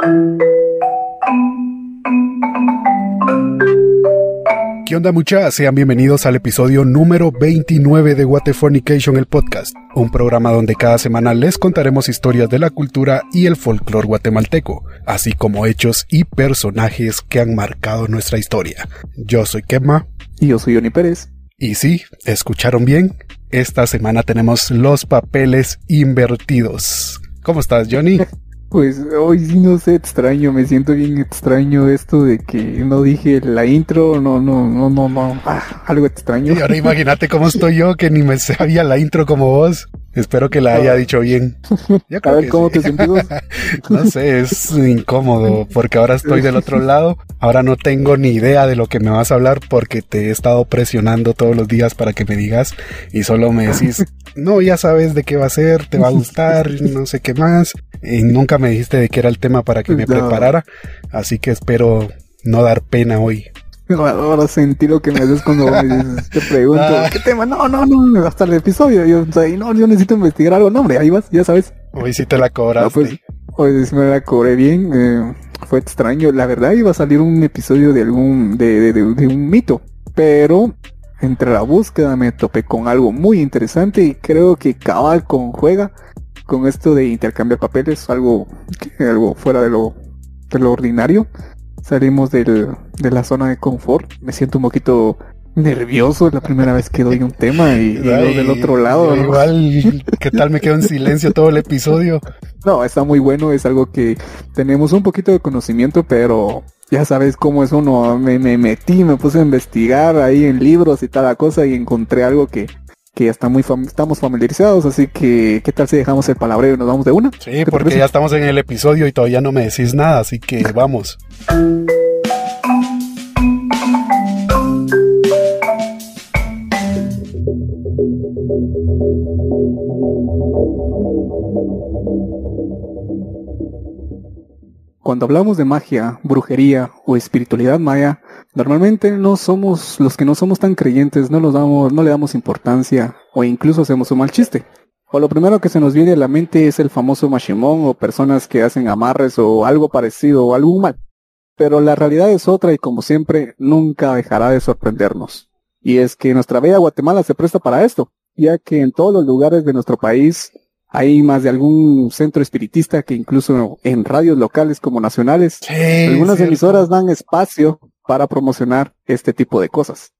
¿Qué onda muchachos? Sean bienvenidos al episodio número 29 de Waterfornication, el podcast, un programa donde cada semana les contaremos historias de la cultura y el folclore guatemalteco, así como hechos y personajes que han marcado nuestra historia. Yo soy Kemma. Y yo soy Johnny Pérez. Y sí, escucharon bien, esta semana tenemos los papeles invertidos. ¿Cómo estás, Johnny? Pues hoy sí no sé, extraño, me siento bien extraño esto de que no dije la intro, no, no, no, no, no, ah, algo extraño. Y ahora imagínate cómo estoy yo, que ni me sabía la intro como vos. Espero que la haya dicho bien. a ver cómo te sientes. no sé, es incómodo porque ahora estoy del otro lado. Ahora no tengo ni idea de lo que me vas a hablar porque te he estado presionando todos los días para que me digas y solo me decís, no, ya sabes de qué va a ser, te va a gustar, no sé qué más. Y nunca me dijiste de qué era el tema para que me preparara. Así que espero no dar pena hoy. Ahora sentí lo que me haces cuando me te pregunto, ah. ¿qué tema? No, no, no, hasta el episodio. Yo, no, yo necesito investigar algo. No, hombre, ahí vas, ya sabes. Hoy sí te la cobraste. pues, hoy sí me la cobré bien. Eh, fue extraño. La verdad iba a salir un episodio de algún, de, de, de, un mito. Pero entre la búsqueda me topé con algo muy interesante y creo que cabal con juega con esto de intercambiar papeles, algo, algo fuera de lo, de lo ordinario salimos del, de la zona de confort. Me siento un poquito nervioso la primera vez que doy un tema y, del otro lado. Igual, ¿qué tal me quedo en silencio todo el episodio? No, está muy bueno, es algo que tenemos un poquito de conocimiento, pero ya sabes cómo es uno. Me, me metí, me puse a investigar ahí en libros y tal cosa y encontré algo que, que ya está muy estamos familiarizados, así que ¿qué tal si dejamos el palabreo y nos vamos de una? Sí, porque ya estamos en el episodio y todavía no me decís nada, así que vamos. Cuando hablamos de magia, brujería o espiritualidad maya, normalmente no somos los que no somos tan creyentes, no los damos, no le damos importancia o incluso hacemos un mal chiste. O lo primero que se nos viene a la mente es el famoso machimón o personas que hacen amarres o algo parecido o algún mal. Pero la realidad es otra y como siempre nunca dejará de sorprendernos. Y es que nuestra bella Guatemala se presta para esto, ya que en todos los lugares de nuestro país hay más de algún centro espiritista que incluso en radios locales como nacionales, algunas emisoras dan espacio para promocionar este tipo de cosas.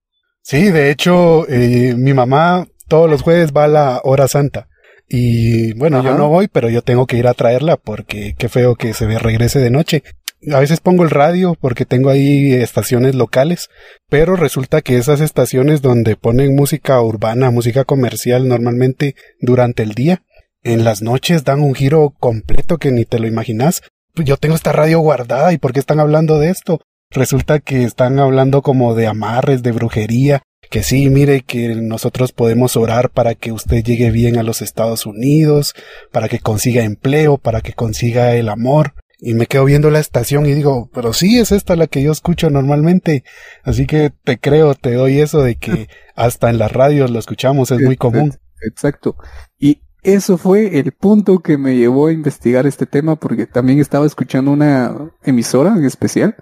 Sí, de hecho, eh, mi mamá todos los jueves va a la hora santa. Y bueno, yo no voy, pero yo tengo que ir a traerla porque qué feo que se me regrese de noche. A veces pongo el radio porque tengo ahí estaciones locales, pero resulta que esas estaciones donde ponen música urbana, música comercial normalmente durante el día, en las noches dan un giro completo que ni te lo imaginas. Yo tengo esta radio guardada y ¿por qué están hablando de esto? Resulta que están hablando como de amarres, de brujería, que sí, mire que nosotros podemos orar para que usted llegue bien a los Estados Unidos, para que consiga empleo, para que consiga el amor. Y me quedo viendo la estación y digo, pero sí es esta la que yo escucho normalmente. Así que te creo, te doy eso de que hasta en las radios lo escuchamos, es muy común. Exacto. Y eso fue el punto que me llevó a investigar este tema porque también estaba escuchando una emisora en especial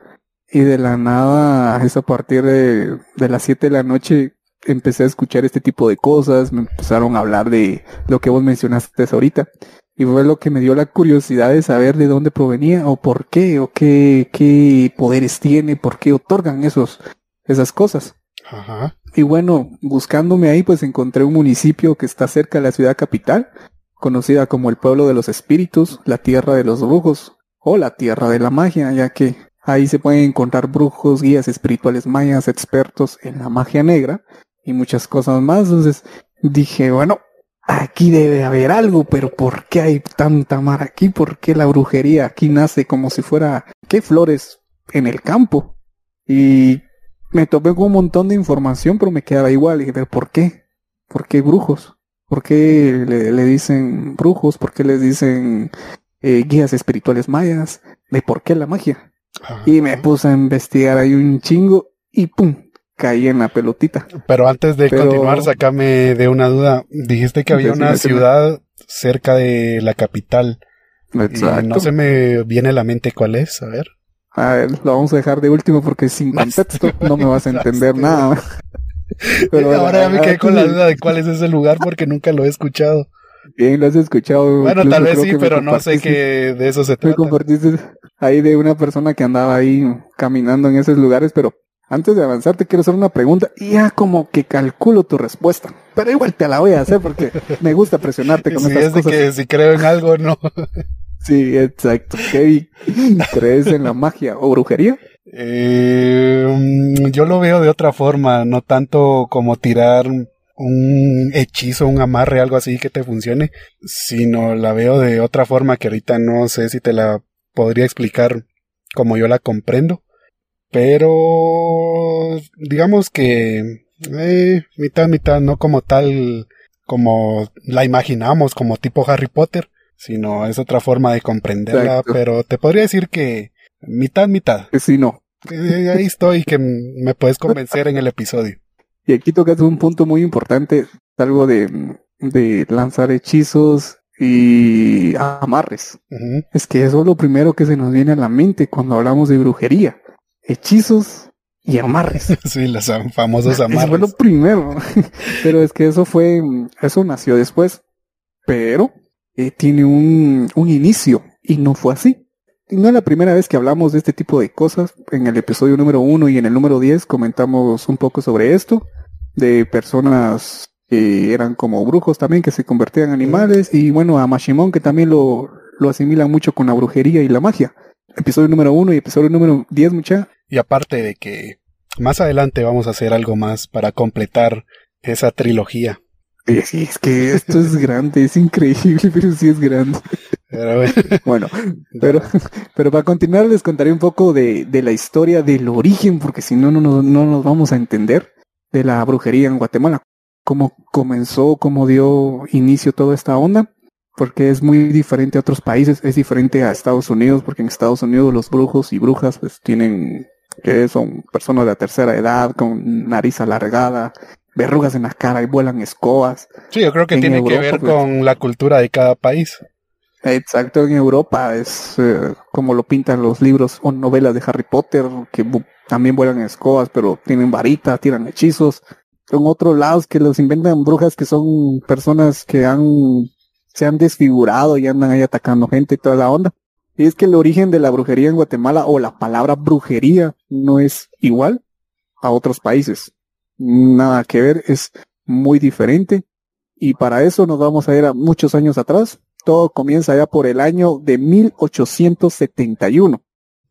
y de la nada es a partir de, las 7 de la noche empecé a escuchar este tipo de cosas, me empezaron a hablar de lo que vos mencionaste ahorita y fue lo que me dio la curiosidad de saber de dónde provenía o por qué o qué, qué poderes tiene, por qué otorgan esos, esas cosas. Ajá. Y bueno, buscándome ahí, pues encontré un municipio que está cerca de la ciudad capital, conocida como el pueblo de los espíritus, la tierra de los brujos, o la tierra de la magia, ya que ahí se pueden encontrar brujos, guías espirituales mayas, expertos en la magia negra y muchas cosas más. Entonces dije, bueno, aquí debe haber algo, pero ¿por qué hay tanta mar aquí? ¿Por qué la brujería aquí nace como si fuera, qué flores en el campo? Y me topé con un montón de información, pero me quedaba igual. Y dije, ¿por qué? ¿Por qué brujos? ¿Por qué le, dicen brujos? ¿Por qué les dicen eh, guías espirituales mayas? ¿De por qué la magia? Y me puse a investigar ahí un chingo y ¡pum! Caí en la pelotita. Pero antes de continuar, sacame de una duda. Dijiste que había una ciudad cerca de la capital. no se me viene a la mente cuál es, a ver. A ver, lo vamos a dejar de último porque sin contexto no me vas a entender nada. Pero ahora ya me quedé con la duda de cuál es ese lugar porque nunca lo he escuchado. Bien, lo has escuchado. Bueno, tal vez sí, pero no sé qué de eso se trata. Me compartiste ahí de una persona que andaba ahí caminando en esos lugares, pero antes de avanzar te quiero hacer una pregunta y ya como que calculo tu respuesta. Pero igual te la voy a hacer porque me gusta presionarte con estas es de que si creo en algo no. sí, exacto. ¿Crees en la magia o brujería? Eh, yo lo veo de otra forma, no tanto como tirar un hechizo, un amarre, algo así que te funcione, sino la veo de otra forma que ahorita no sé si te la podría explicar como yo la comprendo, pero digamos que eh, mitad mitad, no como tal como la imaginamos, como tipo Harry Potter, sino es otra forma de comprenderla, pero te podría decir que mitad mitad. Sí, no. Eh, ahí estoy, que me puedes convencer en el episodio. Y aquí tocas un punto muy importante, algo de, de lanzar hechizos y amarres. Es que eso es lo primero que se nos viene a la mente cuando hablamos de brujería. Hechizos y amarres. sí, los famosos amarres. Eso fue lo primero. Pero es que eso fue, eso nació después. Pero eh, tiene un, un inicio y no fue así no es la primera vez que hablamos de este tipo de cosas. En el episodio número uno y en el número 10 comentamos un poco sobre esto, de personas que eran como brujos también, que se convertían en animales, y bueno, a Mashimon que también lo, lo asimilan mucho con la brujería y la magia. Episodio número uno y episodio número 10, mucha. Y aparte de que más adelante vamos a hacer algo más para completar esa trilogía. Sí, es que esto es grande, es increíble, pero sí es grande. bueno, pero, pero para continuar les contaré un poco de, de la historia del origen, porque si no, no, no, no nos vamos a entender de la brujería en Guatemala. Cómo comenzó, cómo dio inicio toda esta onda, porque es muy diferente a otros países, es diferente a Estados Unidos, porque en Estados Unidos los brujos y brujas pues tienen que son personas de la tercera edad con nariz alargada, verrugas en la cara y vuelan escobas. Sí, yo creo que tiene que ver pues, con la cultura de cada país. Exacto, en Europa es eh, como lo pintan los libros o novelas de Harry Potter, que también vuelan escobas, pero tienen varita, tiran hechizos. En otros lados que los inventan brujas que son personas que han se han desfigurado y andan ahí atacando gente y toda la onda. Y es que el origen de la brujería en Guatemala o la palabra brujería no es igual a otros países nada que ver, es muy diferente. Y para eso nos vamos a ir a muchos años atrás. Todo comienza ya por el año de 1871.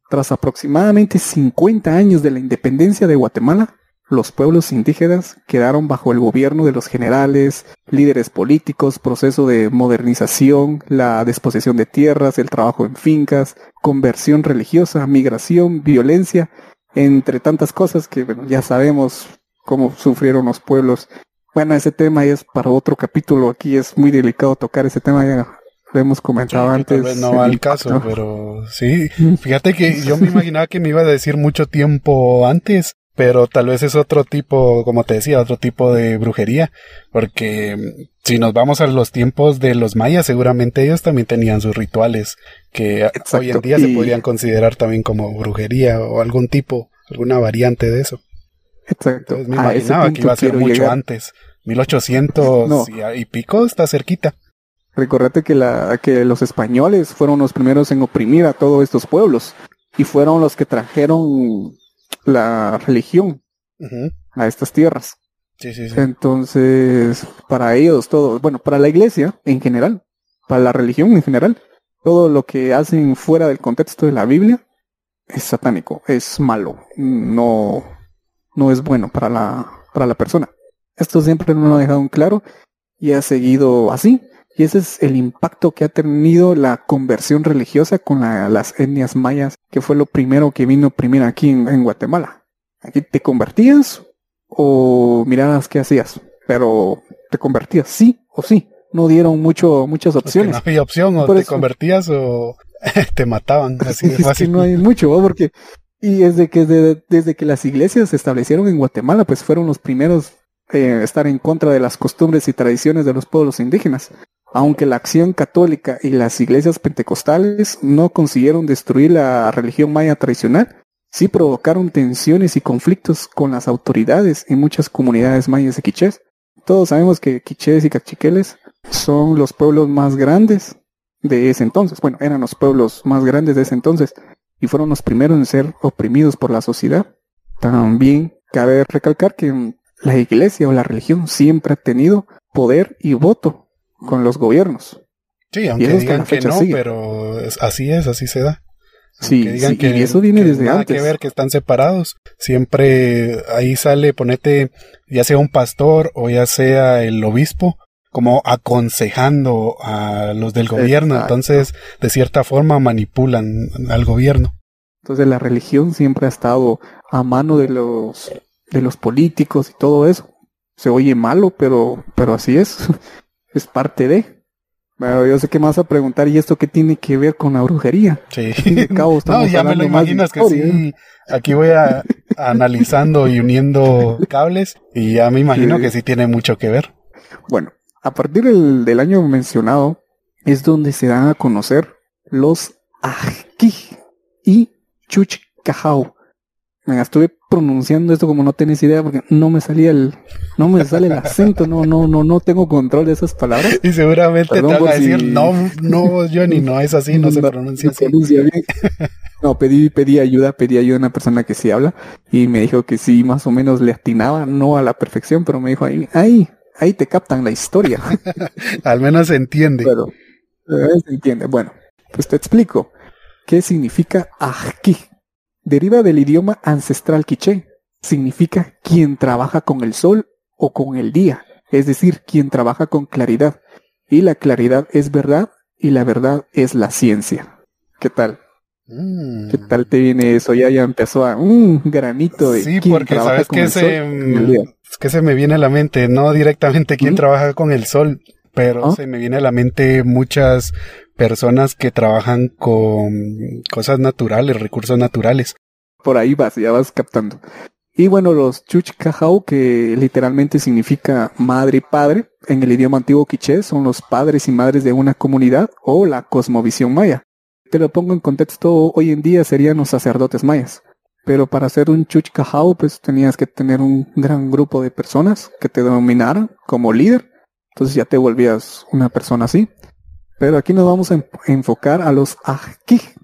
Tras aproximadamente 50 años de la independencia de Guatemala, los pueblos indígenas quedaron bajo el gobierno de los generales, líderes políticos, proceso de modernización, la disposición de tierras, el trabajo en fincas, conversión religiosa, migración, violencia, entre tantas cosas que ya sabemos cómo sufrieron los pueblos. Bueno, ese tema es para otro capítulo. Aquí es muy delicado tocar ese tema. Ya lo hemos comentado antes. no va al caso, pero sí. Fíjate que yo me imaginaba que me iba a decir mucho tiempo antes, pero tal vez es otro tipo, como te decía, otro tipo de brujería, porque si nos vamos a los tiempos de los mayas, seguramente ellos también tenían sus rituales que hoy en día se podrían considerar también como brujería o algún tipo, alguna variante de eso. Exacto. me imaginaba que iba a ser mucho antes. 1800 y, pico está cerquita. Recordate que, la, que los españoles fueron los primeros en oprimir a todos estos pueblos y fueron los que trajeron la religión a estas tierras. Sí, sí, sí. Entonces, para ellos todo, bueno, para la iglesia en general, para la religión en general, todo lo que hacen fuera del contexto de la Biblia es satánico, es malo, no, no es bueno para la, para la persona. Esto siempre no lo ha dejado en claro y ha seguido así. Y ese es el impacto que ha tenido la conversión religiosa con las etnias mayas, que fue lo primero que vino primero aquí en, Guatemala. Aquí te convertías o mirabas qué hacías, pero te convertías sí o sí. No dieron mucho, muchas opciones. no había opción, o te convertías o te mataban. Así de fácil. no hay mucho, porque y desde que, desde que las iglesias se establecieron en Guatemala, pues fueron los primeros eh, estar en contra de las costumbres y tradiciones de los pueblos indígenas. Aunque la acción católica y las iglesias pentecostales no consiguieron destruir la religión maya tradicional, sí provocaron tensiones y conflictos con las autoridades en muchas comunidades mayas y quichés. Todos sabemos que quichés y cachiqueles son los pueblos más grandes de ese entonces. Bueno, eran los pueblos más grandes de ese entonces y fueron los primeros en ser oprimidos por la sociedad. También cabe recalcar que la iglesia o la religión siempre ha tenido poder y voto con los gobiernos. Sí, aunque digan que no, pero así es, así se da. Sí, digan que, y eso viene desde nada antes. que ver que están separados. Siempre ahí sale, ponete, ya sea un pastor o ya sea el obispo, como aconsejando a los del gobierno. Entonces, de cierta forma, manipulan al gobierno. Entonces, la religión siempre ha estado a mano de los, de los políticos y todo eso. Se oye malo, pero, pero así es. es parte de. Bueno, yo sé que me vas a preguntar, ¿y esto qué tiene que ver con la brujería? Sí. no, ya me lo imaginas que sí. Aquí voy a, analizando y uniendo cables y ya me imagino que sí tiene mucho que ver. Bueno, a partir del, del año mencionado es donde se dan a conocer los Ajki y Chuchcajao, me estuve pronunciando esto como no tenés idea porque no me salía el, no me sale el acento, no, no, no, no tengo control de esas palabras. Y seguramente te van a decir, no, no, Johnny, no es así, no, se pronuncia así. No, pedí, pedí ayuda, pedí ayuda a una persona que sí habla y me dijo que sí, más o menos le atinaba, no a la perfección, pero me dijo ahí, ahí, ahí te captan la historia. Al menos se entiende. Pero, se entiende. Bueno, pues te explico. ¿Qué significa aquí? Deriva del idioma ancestral quiché. Significa quien trabaja con el sol o con el día, es decir, quien trabaja con claridad. Y la claridad es verdad y la verdad es la ciencia. ¿Qué tal? Mm. ¿Qué tal te viene eso? Ya ya empezó a un granito de Sí, porque sabes que se, es que se me viene a la mente, no directamente quién trabaja con el sol, pero se me viene a la mente muchas personas que trabajan con cosas naturales, recursos naturales. Por ahí vas, ya vas captando. Y bueno, los Chuchcajau, que literalmente significa madre y padre, en el idioma antiguo quiché, son los padres y madres de una comunidad o la cosmovisión maya. Te lo pongo en contexto, hoy en día serían los sacerdotes mayas. Pero para ser un Chuchcajau, pues tenías que tener un gran grupo de personas que te dominaran como líder. Entonces ya te volvías una persona así. Pero aquí nos vamos a enfocar a los Ajkij.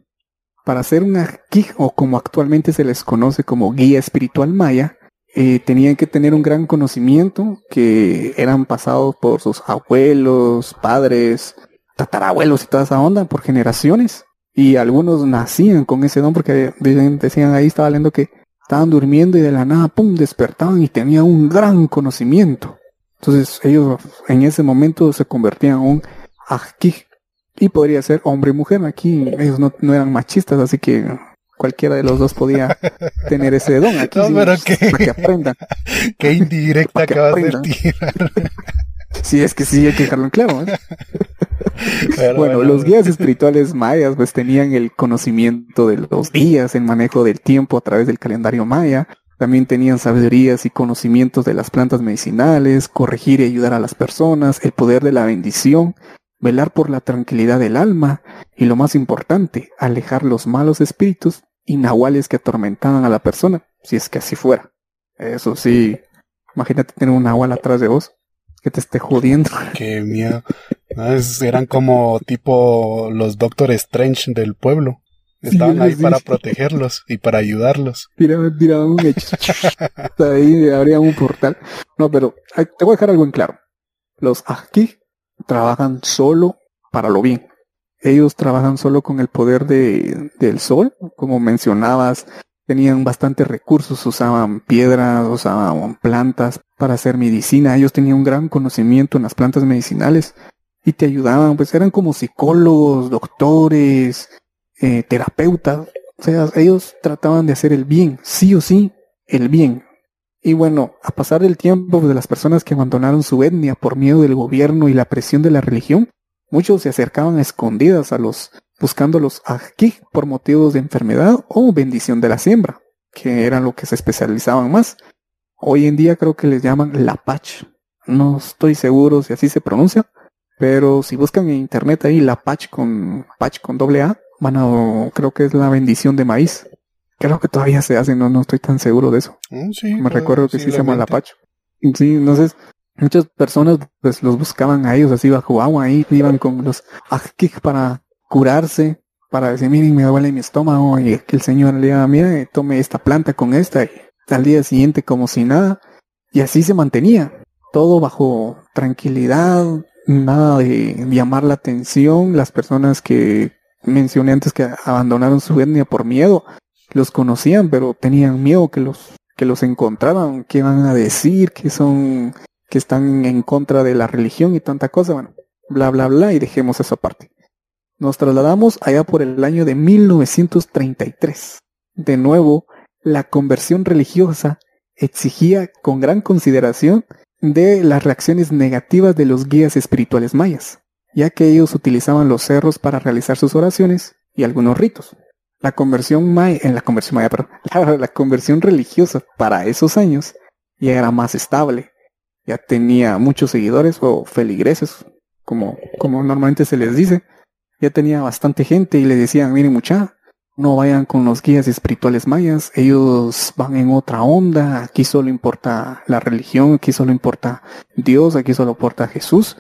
Para ser un Ajkij, o como actualmente se les conoce como guía espiritual maya, eh, tenían que tener un gran conocimiento que eran pasados por sus abuelos, padres, tatarabuelos y toda esa onda por generaciones. Y algunos nacían con ese don porque decían ahí, estaba leyendo que estaban durmiendo y de la nada, pum, despertaban y tenían un gran conocimiento. Entonces ellos en ese momento se convertían en un aquí. Y podría ser hombre y mujer. Aquí ellos no, eran machistas, así que cualquiera de los dos podía tener ese don. Aquí no, pero que, para que aprendan. Qué indirecta acabas de tirar. Sí, es que sí, hay que dejarlo en claro. ¿eh? bueno, los guías espirituales mayas pues tenían el conocimiento de los días, el manejo del tiempo a través del calendario maya. También tenían sabidurías y conocimientos de las plantas medicinales, corregir y ayudar a las personas, el poder de la bendición velar por la tranquilidad del alma y lo más importante, alejar los malos espíritus y nahuales que atormentaban a la persona, si es que así fuera. Eso sí, imagínate tener un nahual atrás de vos que te esté jodiendo. Qué miedo. eran como tipo los Doctor Strange del pueblo. Estaban ahí para protegerlos y para ayudarlos. Tiraban, tiraban un hecho. ahí habría un portal. No, pero te voy a dejar algo en claro. Los aquí trabajan solo para lo bien. Ellos trabajan solo con el poder de, del sol, como mencionabas, tenían bastantes recursos, usaban piedras, usaban plantas para hacer medicina, ellos tenían un gran conocimiento en las plantas medicinales y te ayudaban, pues eran como psicólogos, doctores, eh, terapeutas, o sea, ellos trataban de hacer el bien, sí o sí, el bien, y bueno, a pasar del tiempo de las personas que abandonaron su etnia por miedo del gobierno y la presión de la religión, muchos se acercaban a escondidas a los buscando los aquí por motivos de enfermedad o bendición de la siembra, que eran lo que se especializaban más. Hoy en día creo que les llaman Lapach. No estoy seguro si así se pronuncia, Pero si buscan en internet ahí la patch con patch con doble A, van a, creo que es la bendición de maíz. Creo que todavía se hace, no, no estoy tan seguro de eso. Mm, Me recuerdo que sí se llama la patch. Sí, entonces muchas personas pues los buscaban a ellos así bajo agua ahí, iban con los ajkik para curarse, para decir, miren, me duele mi estómago y que el Señor le diga, mire, tome esta planta con esta y al día siguiente como si nada. Y así se mantenía, todo bajo tranquilidad, nada de llamar la atención. Las personas que mencioné antes que abandonaron su etnia por miedo, los conocían, pero tenían miedo que los que los que van a decir, que son que están en contra de la religión y tanta cosa, bueno, bla bla bla y dejemos eso aparte. Nos trasladamos allá por el año de 1933. De nuevo, la conversión religiosa exigía con gran consideración de las reacciones negativas de los guías espirituales mayas, ya que ellos utilizaban los cerros para realizar sus oraciones y algunos ritos. La conversión maya, en la conversión maya, perdón, la, conversión religiosa para esos años ya era más estable, ya tenía muchos seguidores o feligreses, como, como normalmente se les dice, ya tenía bastante gente y le decían, miren mucha, no vayan con los guías espirituales mayas, ellos van en otra onda, aquí solo importa la religión, aquí solo importa Dios, aquí solo importa Jesús,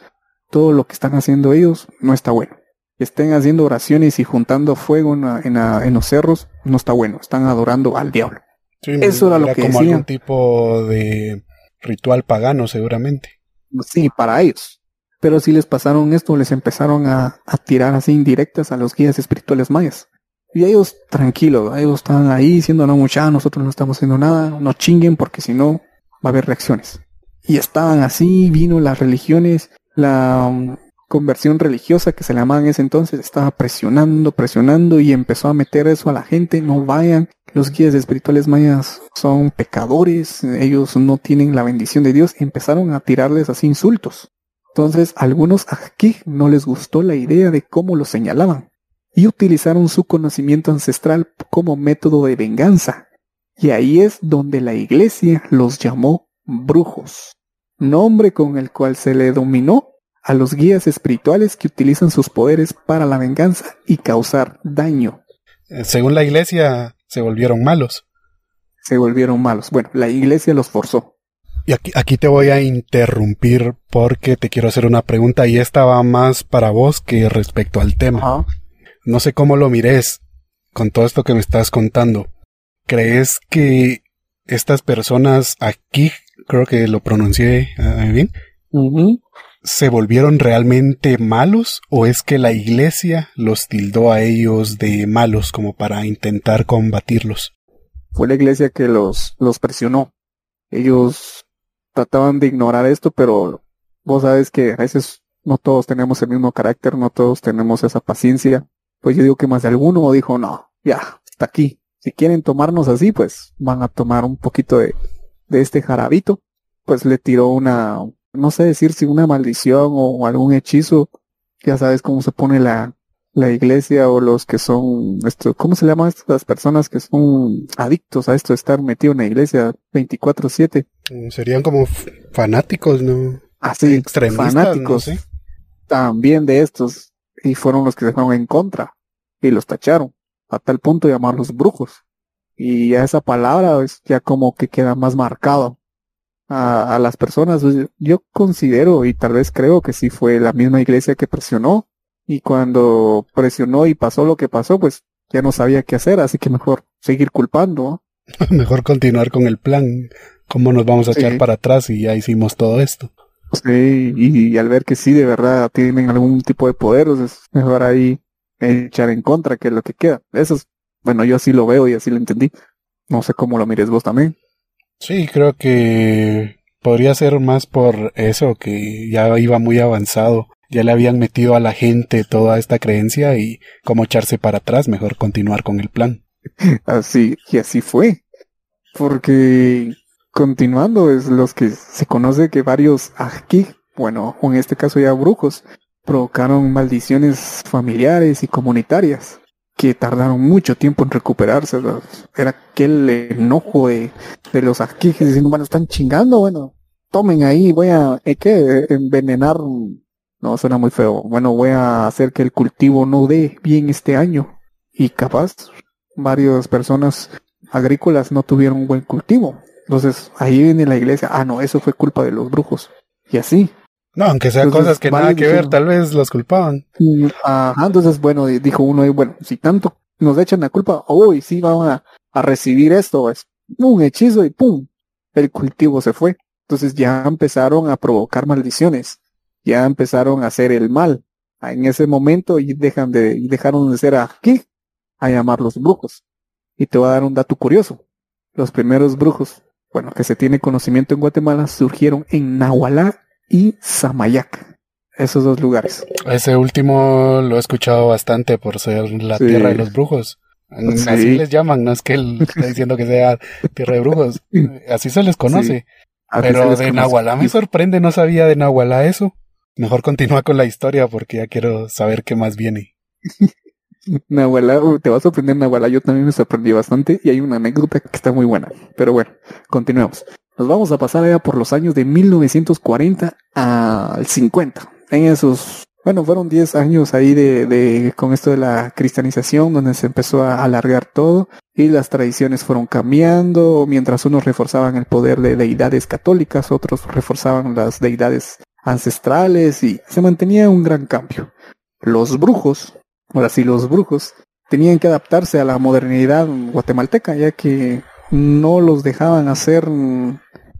todo lo que están haciendo ellos no está bueno. Estén haciendo oraciones y juntando fuego en, los cerros, no está bueno, están adorando al diablo. Eso era, lo que como algún tipo de ritual pagano seguramente. Sí, para ellos. Pero si les pasaron esto, les empezaron a, a tirar así indirectas a los guías espirituales mayas. Y ellos tranquilos, ellos estaban ahí diciendo, no mucha, nosotros no estamos haciendo nada, no chinguen porque si no va a haber reacciones. Y estaban así, vino las religiones, la um, conversión religiosa que se le llamaba en ese entonces, estaba presionando, presionando y empezó a meter eso a la gente, no vayan, los guías espirituales mayas son pecadores, ellos no tienen la bendición de Dios, empezaron a tirarles así insultos. Entonces, algunos aquí no les gustó la idea de cómo lo señalaban y utilizaron su conocimiento ancestral como método de venganza. Y ahí es donde la iglesia los llamó brujos, nombre con el cual se le dominó a los guías espirituales que utilizan sus poderes para la venganza y causar daño. Eh, según la iglesia, se volvieron malos. Se volvieron malos. Bueno, la iglesia los forzó. Y aquí, aquí te voy a interrumpir porque te quiero hacer una pregunta y esta va más para vos que respecto al tema. No sé cómo lo mires con todo esto que me estás contando. ¿Crees que estas personas aquí, creo que lo pronuncié eh, bien, se volvieron realmente malos o es que la iglesia los tildó a ellos de malos como para intentar combatirlos? Fue la iglesia que los, los presionó. Ellos trataban de ignorar esto, pero vos sabes que a veces no todos tenemos el mismo carácter, no todos tenemos esa paciencia pues yo digo que más de alguno dijo, no, ya, está aquí. Si quieren tomarnos así, pues van a tomar un poquito de, de este jarabito. Pues le tiró una, no sé decir si una maldición o algún hechizo. Ya sabes cómo se pone la, la iglesia o los que son, esto, ¿cómo se llaman estas personas que son adictos a esto de estar metido en la iglesia 24/7? Mm, serían como fanáticos, ¿no? Así, extremistas, fanáticos. También de estos y fueron los que se fueron en contra y los tacharon a tal punto de llamarlos brujos y ya esa palabra es ya como que queda más marcado a, las personas. Pues, yo considero y tal vez creo que sí fue la misma iglesia que presionó y cuando presionó y pasó lo que pasó pues ya no sabía qué hacer así que mejor seguir culpando. Mejor continuar con el plan cómo nos vamos a echar para atrás y ya hicimos todo esto. Sí, y, al ver que sí, de verdad tienen algún tipo de poder, es mejor ahí echar en contra que lo que queda. Eso es, bueno, yo así lo veo y así lo entendí. No sé cómo lo mires vos también. Sí, creo que podría ser más por eso, que ya iba muy avanzado. Ya le habían metido a la gente toda esta creencia y como echarse para atrás, mejor continuar con el plan. Así, y así fue. Porque Continuando, es los que se conoce que varios aquí, bueno, en este caso ya brujos, provocaron maldiciones familiares y comunitarias que tardaron mucho tiempo en recuperarse. Era aquel enojo de, de los aquijes diciendo, bueno, están chingando, bueno, tomen ahí, voy a, ¿qué? Envenenar no, suena muy feo. Bueno, voy a hacer que el cultivo no dé bien este año. Y capaz, varias personas agrícolas no tuvieron un buen cultivo. Entonces, ahí viene la iglesia, ah, no, eso fue culpa de los brujos. Y así. No, aunque sean cosas que nada que ver, tal vez los culpaban. Ajá, entonces, bueno, dijo uno, bueno, si tanto nos echan la culpa, hoy sí vamos a, a recibir esto, es un hechizo y pum, el cultivo se fue. Entonces ya empezaron a provocar maldiciones, ya empezaron a hacer el mal. En ese momento y dejan de, y dejaron de ser aquí a llamar los brujos. Y te voy a dar un dato curioso. Los primeros brujos, bueno, que se tiene conocimiento en Guatemala, surgieron en Nahualá y Samayac. Esos dos lugares. Ese último lo he escuchado bastante por ser la tierra de los brujos. Así les llaman, no es que él esté diciendo que sea tierra de brujos. Así se les conoce. Pero de Nahualá me sorprende, no sabía de Nahualá eso. Mejor continúa con la historia porque ya quiero saber qué más viene. Nahualá, te va a sorprender Nahualá, yo también me sorprendí bastante y hay una anécdota que está muy buena. Pero bueno, continuemos. Nos vamos a pasar allá por los años de 1940 al 50. En esos bueno, fueron 10 años ahí de, de, con esto de la cristianización, donde se empezó a alargar todo y las tradiciones fueron cambiando, mientras unos reforzaban el poder de deidades católicas, otros reforzaban las deidades ancestrales y se mantenía un gran cambio. Los brujos, ahora sí, los brujos tenían que adaptarse a la modernidad guatemalteca, ya que no los dejaban hacer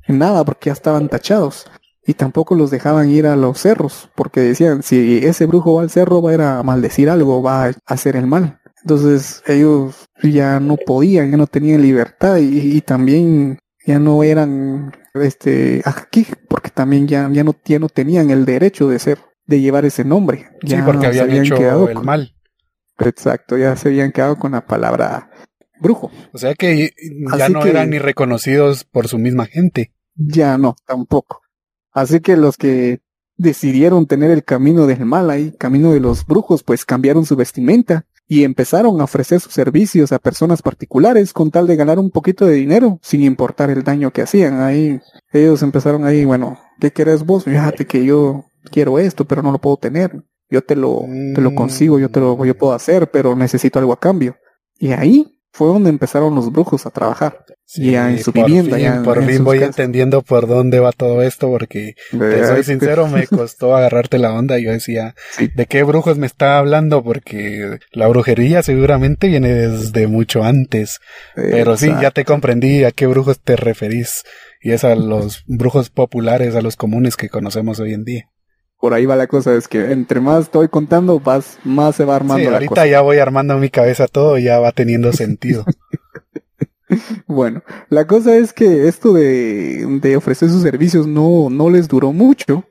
nada porque ya estaban tachados y tampoco los dejaban ir a los cerros, porque decían, si ese brujo va al cerro va a ir a maldecir algo, va a hacer el mal. Entonces ellos ya no podían, ya no tenían libertad y, también ya no eran este aquí, porque también ya, ya, no, ya no tenían el derecho de ser, de llevar ese nombre. Sí, porque habían, hecho el mal. Exacto, ya se habían quedado con la palabra brujo. O sea que ya no eran ni reconocidos por su misma gente. Ya no, tampoco. Así que los que decidieron tener el camino del mal ahí, camino de los brujos, pues cambiaron su vestimenta y empezaron a ofrecer sus servicios a personas particulares con tal de ganar un poquito de dinero, sin importar el daño que hacían. Ahí ellos empezaron ahí, bueno, ¿qué querés vos? Fíjate que yo quiero esto, pero no lo puedo tener. Yo te lo, te lo consigo, yo te lo, yo puedo hacer, pero necesito algo a cambio. Y ahí fue donde empezaron los brujos a trabajar. y en su vivienda. ya por fin voy entendiendo por dónde va todo esto, porque te soy sincero, me costó agarrarte la onda. Yo decía, ¿de qué brujos me está hablando? Porque la brujería seguramente viene desde mucho antes. Pero sí, ya te comprendí a qué brujos te referís. Y es a los brujos populares, a los comunes que conocemos hoy en día por ahí va la cosa, es que entre más estoy contando, vas, más se va armando sí, ahorita ya voy armando en mi cabeza todo y ya va teniendo sentido. bueno, la cosa es que esto de, de, ofrecer sus servicios no, no les duró mucho,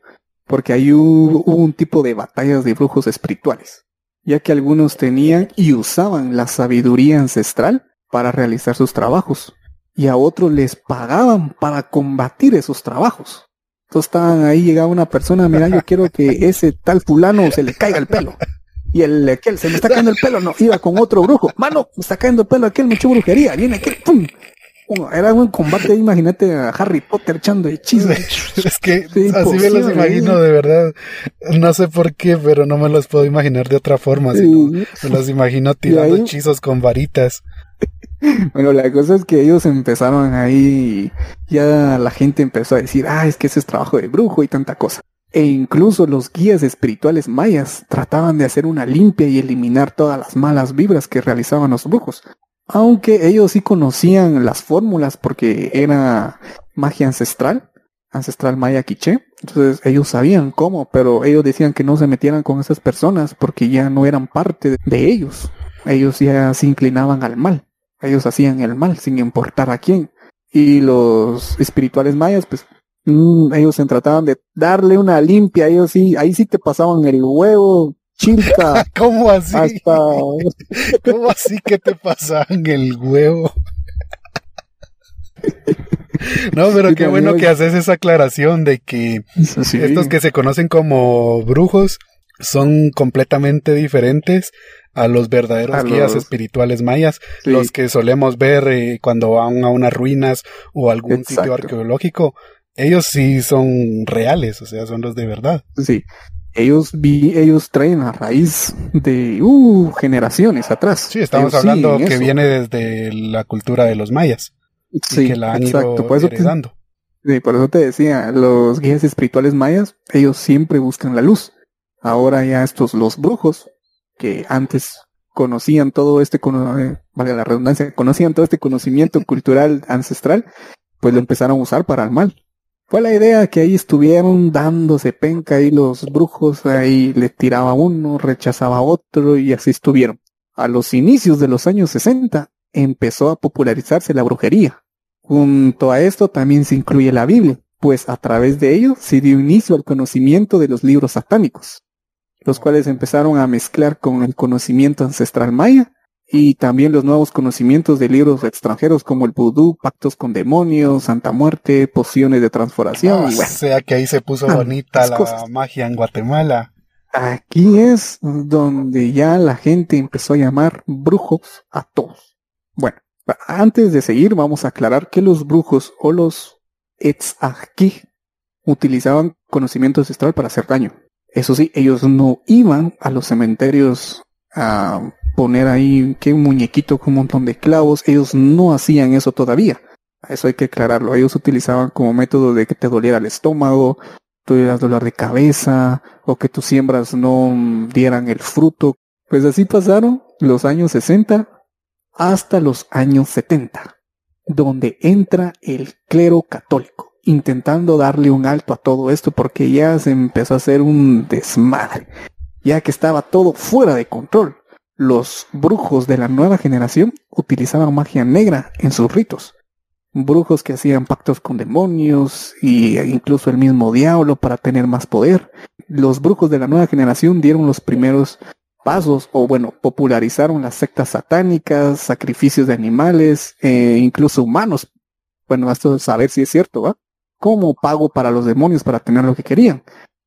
porque ahí hubo, hubo un tipo de batallas de brujos espirituales, ya que algunos tenían y usaban la sabiduría ancestral para realizar sus trabajos, y a otros les pagaban para combatir esos trabajos. Entonces estaban ahí, llegaba una persona, mira, yo quiero que ese tal fulano se le caiga el pelo. Y el aquel, se me está cayendo el pelo, no, iba con otro brujo. Mano, me está cayendo el pelo aquel, me echó brujería. Viene aquel, pum. Era un combate, imagínate a Harry Potter echando hechizos. es que así me los imagino, de verdad. No sé por qué, pero no me los puedo imaginar de otra forma. Sino me los imagino tirando hechizos con varitas. Bueno, la cosa es que ellos empezaron ahí, ya la gente empezó a decir, ah, es que ese es trabajo de brujo y tanta cosa. E incluso los guías espirituales mayas trataban de hacer una limpia y eliminar todas las malas vibras que realizaban los brujos. Aunque ellos sí conocían las fórmulas porque era magia ancestral, ancestral maya quiché. Entonces ellos sabían cómo, pero ellos decían que no se metieran con esas personas porque ya no eran parte de ellos. Ellos ya se inclinaban al mal. Ellos hacían el mal sin importar a quién. Y los espirituales mayas, pues, mm, ellos se trataban de darle una limpia. Ellos sí, ahí sí te pasaban el huevo, chilca. ¿Cómo así? Hasta... ¿Cómo así que te pasaban el huevo? No, pero qué bueno que haces esa aclaración de que estos que se conocen como brujos son completamente diferentes a los verdaderos guías espirituales mayas, los que solemos ver eh, cuando van a unas ruinas o algún sitio arqueológico. Ellos sí son reales, o sea, son los de verdad. Sí. ellos vi, ellos traen a raíz de uh, generaciones atrás. Sí, estamos hablando que viene desde la cultura de los mayas. Sí, que la han exacto. por eso heredando. sí, por eso te decía, los guías espirituales mayas, ellos siempre buscan la luz. Ahora ya estos, los brujos, que antes conocían todo este, eh, valga la redundancia, conocían todo este conocimiento cultural ancestral, pues lo empezaron a usar para el mal. Fue la idea que ahí estuvieron dándose penca y los brujos, ahí le tiraba uno, rechazaba otro y así estuvieron. A los inicios de los años 60 empezó a popularizarse la brujería. Junto a esto también se incluye la Biblia, pues a través de ello se dio inicio al conocimiento de los libros satánicos, los cuales empezaron a mezclar con el conocimiento ancestral maya y también los nuevos conocimientos de libros extranjeros como el vudú, pactos con demonios, Santa Muerte, pociones de transformación. o sea que ahí se puso bonita la magia en Guatemala. Aquí es donde ya la gente empezó a llamar brujos a todos. Bueno, antes de seguir vamos a aclarar que los brujos o los etzaki utilizaban conocimiento ancestral para hacer daño. Eso sí, ellos no iban a los cementerios a poner ahí un muñequito con un montón de clavos. Ellos no hacían eso todavía. Eso hay que aclararlo. Ellos utilizaban como método de que te doliera el estómago, tuvieras dolor de cabeza, o que tus siembras no dieran el fruto. Pues así pasaron los años 60 hasta los años 70, donde entra el clero católico, intentando darle un alto a todo esto porque ya se empezó a hacer un desmadre, ya que estaba todo fuera de control los brujos de la nueva generación utilizaban magia negra en sus ritos. Brujos que hacían pactos con demonios e incluso el mismo diablo para tener más poder. Los brujos de la nueva generación dieron los primeros pasos o bueno, popularizaron las sectas satánicas, sacrificios de animales, e incluso humanos. Bueno, esto es saber si es cierto, ¿va? Como pago para los demonios para tener lo que querían.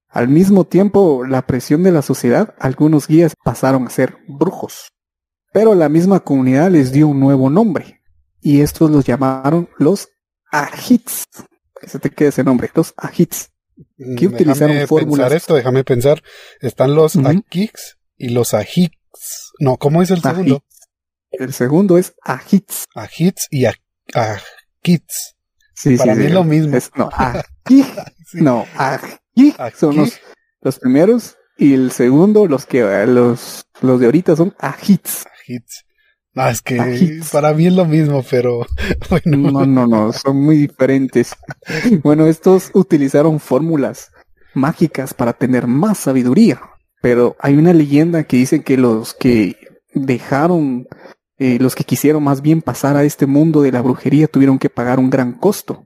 Al mismo tiempo, la presión de la sociedad, algunos guías pasaron a ser brujos. Pero la misma comunidad les dio un nuevo nombre, y estos los llamaron los ajits. Que se te quede ese nombre, los ajits. Mm, que utilizaron fórmulas. Pensar esto, déjame pensar. Están los uh y los ajits. No, ¿cómo es el segundo? El segundo es ajits. Ajits y ajits. Sí, Para mí es lo mismo. no, no, y son los, primeros. Y el segundo, los que los, los de ahorita son ajits. Ajits. No, es que para mí es lo mismo, pero bueno. No, no, no, son muy diferentes. bueno, estos utilizaron fórmulas mágicas para tener más sabiduría. Pero hay una leyenda que dice que los que dejaron, eh, los que quisieron más bien pasar a este mundo de la brujería tuvieron que pagar un gran costo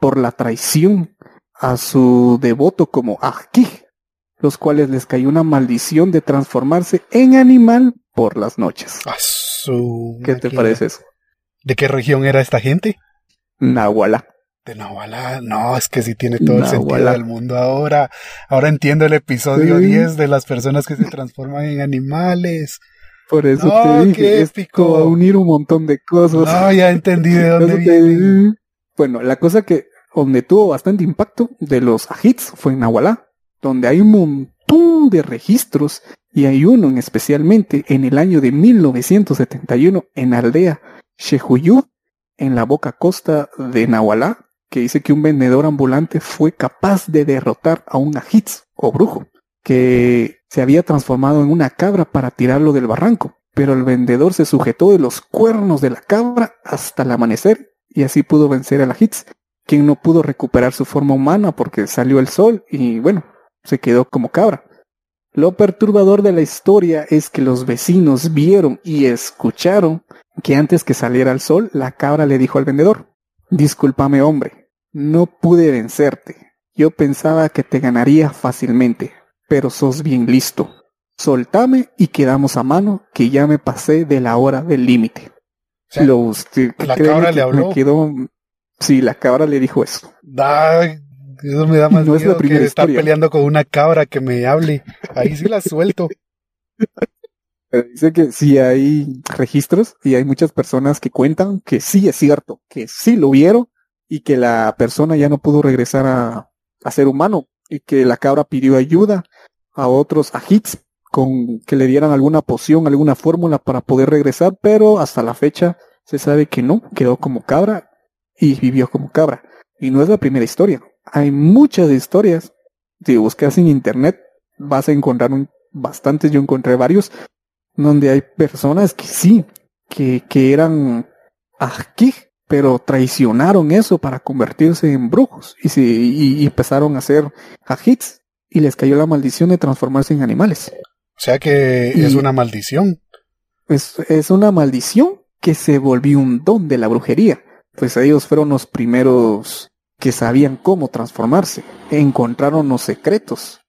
por la traición a su devoto como Ajki, los cuales les cayó una maldición de transformarse en animal por las noches. ¿Qué te parece eso? ¿De qué región era esta gente? Nahuala. De Nahuala, no, es que sí tiene todo el sentido del mundo ahora. Ahora entiendo el episodio 10 de las personas que se transforman en animales. Por eso te dije, esto va a unir un montón de cosas. No, ya entendí de dónde viene. Bueno, la cosa que donde tuvo bastante impacto de los ajits fue en Nahualá, donde hay un montón de registros y hay uno en especialmente en el año de 1971 en la aldea Shehuyú, en la boca costa de Nahualá, que dice que un vendedor ambulante fue capaz de derrotar a un ajits o brujo que se había transformado en una cabra para tirarlo del barranco, pero el vendedor se sujetó de los cuernos de la cabra hasta el amanecer y así pudo vencer al ajits quien no pudo recuperar su forma humana porque salió el sol y bueno, se quedó como cabra. Lo perturbador de la historia es que los vecinos vieron y escucharon que antes que saliera el sol, la cabra le dijo al vendedor, Discúlpame hombre, no pude vencerte. Yo pensaba que te ganaría fácilmente, pero sos bien listo. Soltame y quedamos a mano que ya me pasé de la hora del límite. la cabra le habló. quedó Sí, la cabra le dijo eso. eso me da más no miedo que estar peleando con una cabra que me hable. Ahí sí la suelto. dice que sí hay registros y hay muchas personas que cuentan que sí es cierto, que sí lo vieron y que la persona ya no pudo regresar a, a ser humano y que la cabra pidió ayuda a otros hits con que le dieran alguna poción, alguna fórmula para poder regresar, pero hasta la fecha se sabe que no, quedó como cabra y vivió como cabra. Y no es la primera historia. Hay muchas historias. Si buscas en internet, vas a encontrar bastantes. Yo encontré varios donde hay personas que sí, que, que eran aquí, pero traicionaron eso para convertirse en brujos y, se, y, empezaron a hacer ajits y les cayó la maldición de transformarse en animales. O sea que es una maldición. Es, es una maldición que se volvió un don de la brujería. Pues ellos fueron los primeros que sabían cómo transformarse, encontraron los secretos.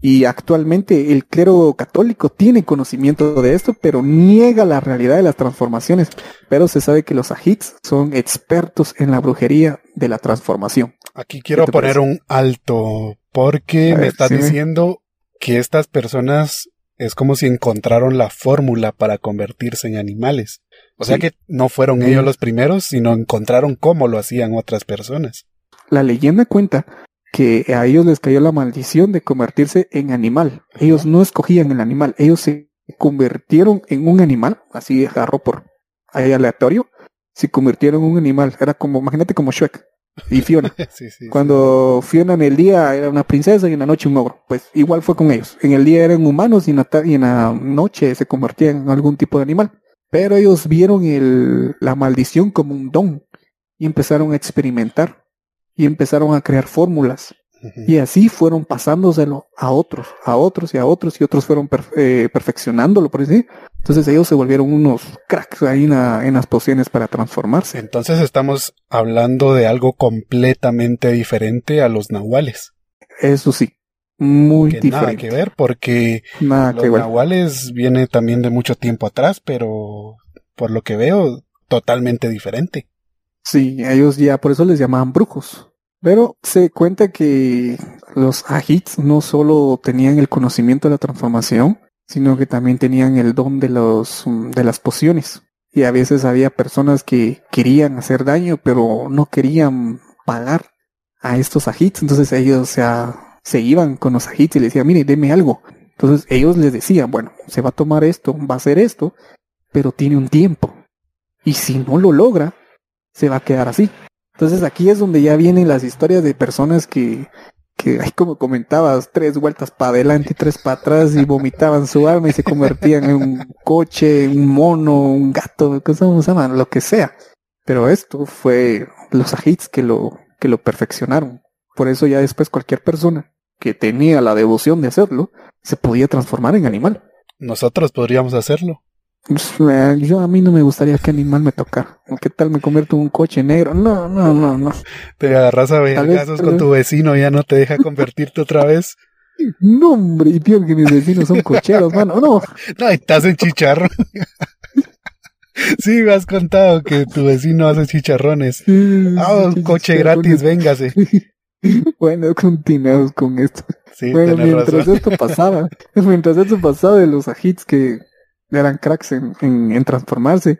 Y actualmente el clero católico tiene conocimiento de esto, pero niega la realidad de las transformaciones. Pero se sabe que los ajits son expertos en la brujería de la transformación. Aquí quiero poner un alto, porque me estás diciendo que estas personas es como si encontraron la fórmula para convertirse en animales. O sea que no fueron ellos los primeros, sino encontraron cómo lo hacían otras personas. La leyenda cuenta que a ellos les cayó la maldición de convertirse en animal. Ellos no escogían el animal, ellos se convirtieron en un animal, así agarró por ahí aleatorio, se convirtieron en un animal. Era como, imagínate como Shrek y Fiona. Cuando Fiona en el día era una princesa y en la noche un ogro. Pues igual fue con ellos. En el día eran humanos y en la, y en la noche se convertían en algún tipo de animal. Pero ellos vieron el, la maldición como un don y empezaron a experimentar y empezaron a crear fórmulas. Y así fueron pasándoselo a otros, a otros y a otros, y otros fueron eh, perfeccionándolo, por así. Entonces ellos se volvieron unos cracks ahí en, en, las pociones para transformarse. Entonces estamos hablando de algo completamente diferente a los nahuales. Eso sí, muy que diferente. Nada que ver, porque los nahuales viene también de mucho tiempo atrás, pero por lo que veo, totalmente diferente. Sí, ellos ya por eso les llamaban brujos. Pero se cuenta que los Ajits no solo tenían el conocimiento de la transformación, sino que también tenían el don de los de las pociones. Y a veces había personas que querían hacer daño, pero no querían pagar a estos Ajits. Entonces ellos se iban con los Ajits y les decían, mire, deme algo. Entonces ellos les decían, bueno, se va a tomar esto, va a hacer esto, pero tiene un tiempo. Y si no lo logra, se va a quedar así. Entonces aquí es donde ya vienen las historias de personas que, que como comentabas, tres vueltas para adelante y tres para atrás y vomitaban su alma y se convertían en un coche, un mono, un gato. Lo que sea. Pero esto fue los ajits que lo, que lo perfeccionaron. Por eso ya después cualquier persona que tenía la devoción de hacerlo, se podía transformar en animal. Nosotros podríamos hacerlo. Pues, yo a mí no me gustaría que animal me tocara. ¿Qué tal me convierto en un coche negro? No, no, no, no. Te agarras a vergazos con tu vecino, ya no te deja convertirte otra vez. No, hombre, y tío, que mis vecinos son cocheros, mano, no. No, estás en chicharrón. sí, me has contado que tu vecino hace chicharrones. ah, un coche gratis, véngase. bueno, continuamos con esto. Sí, bueno, mientras esto pasaba, mientras esto pasaba de los ajits que eran cracks en, en, transformarse.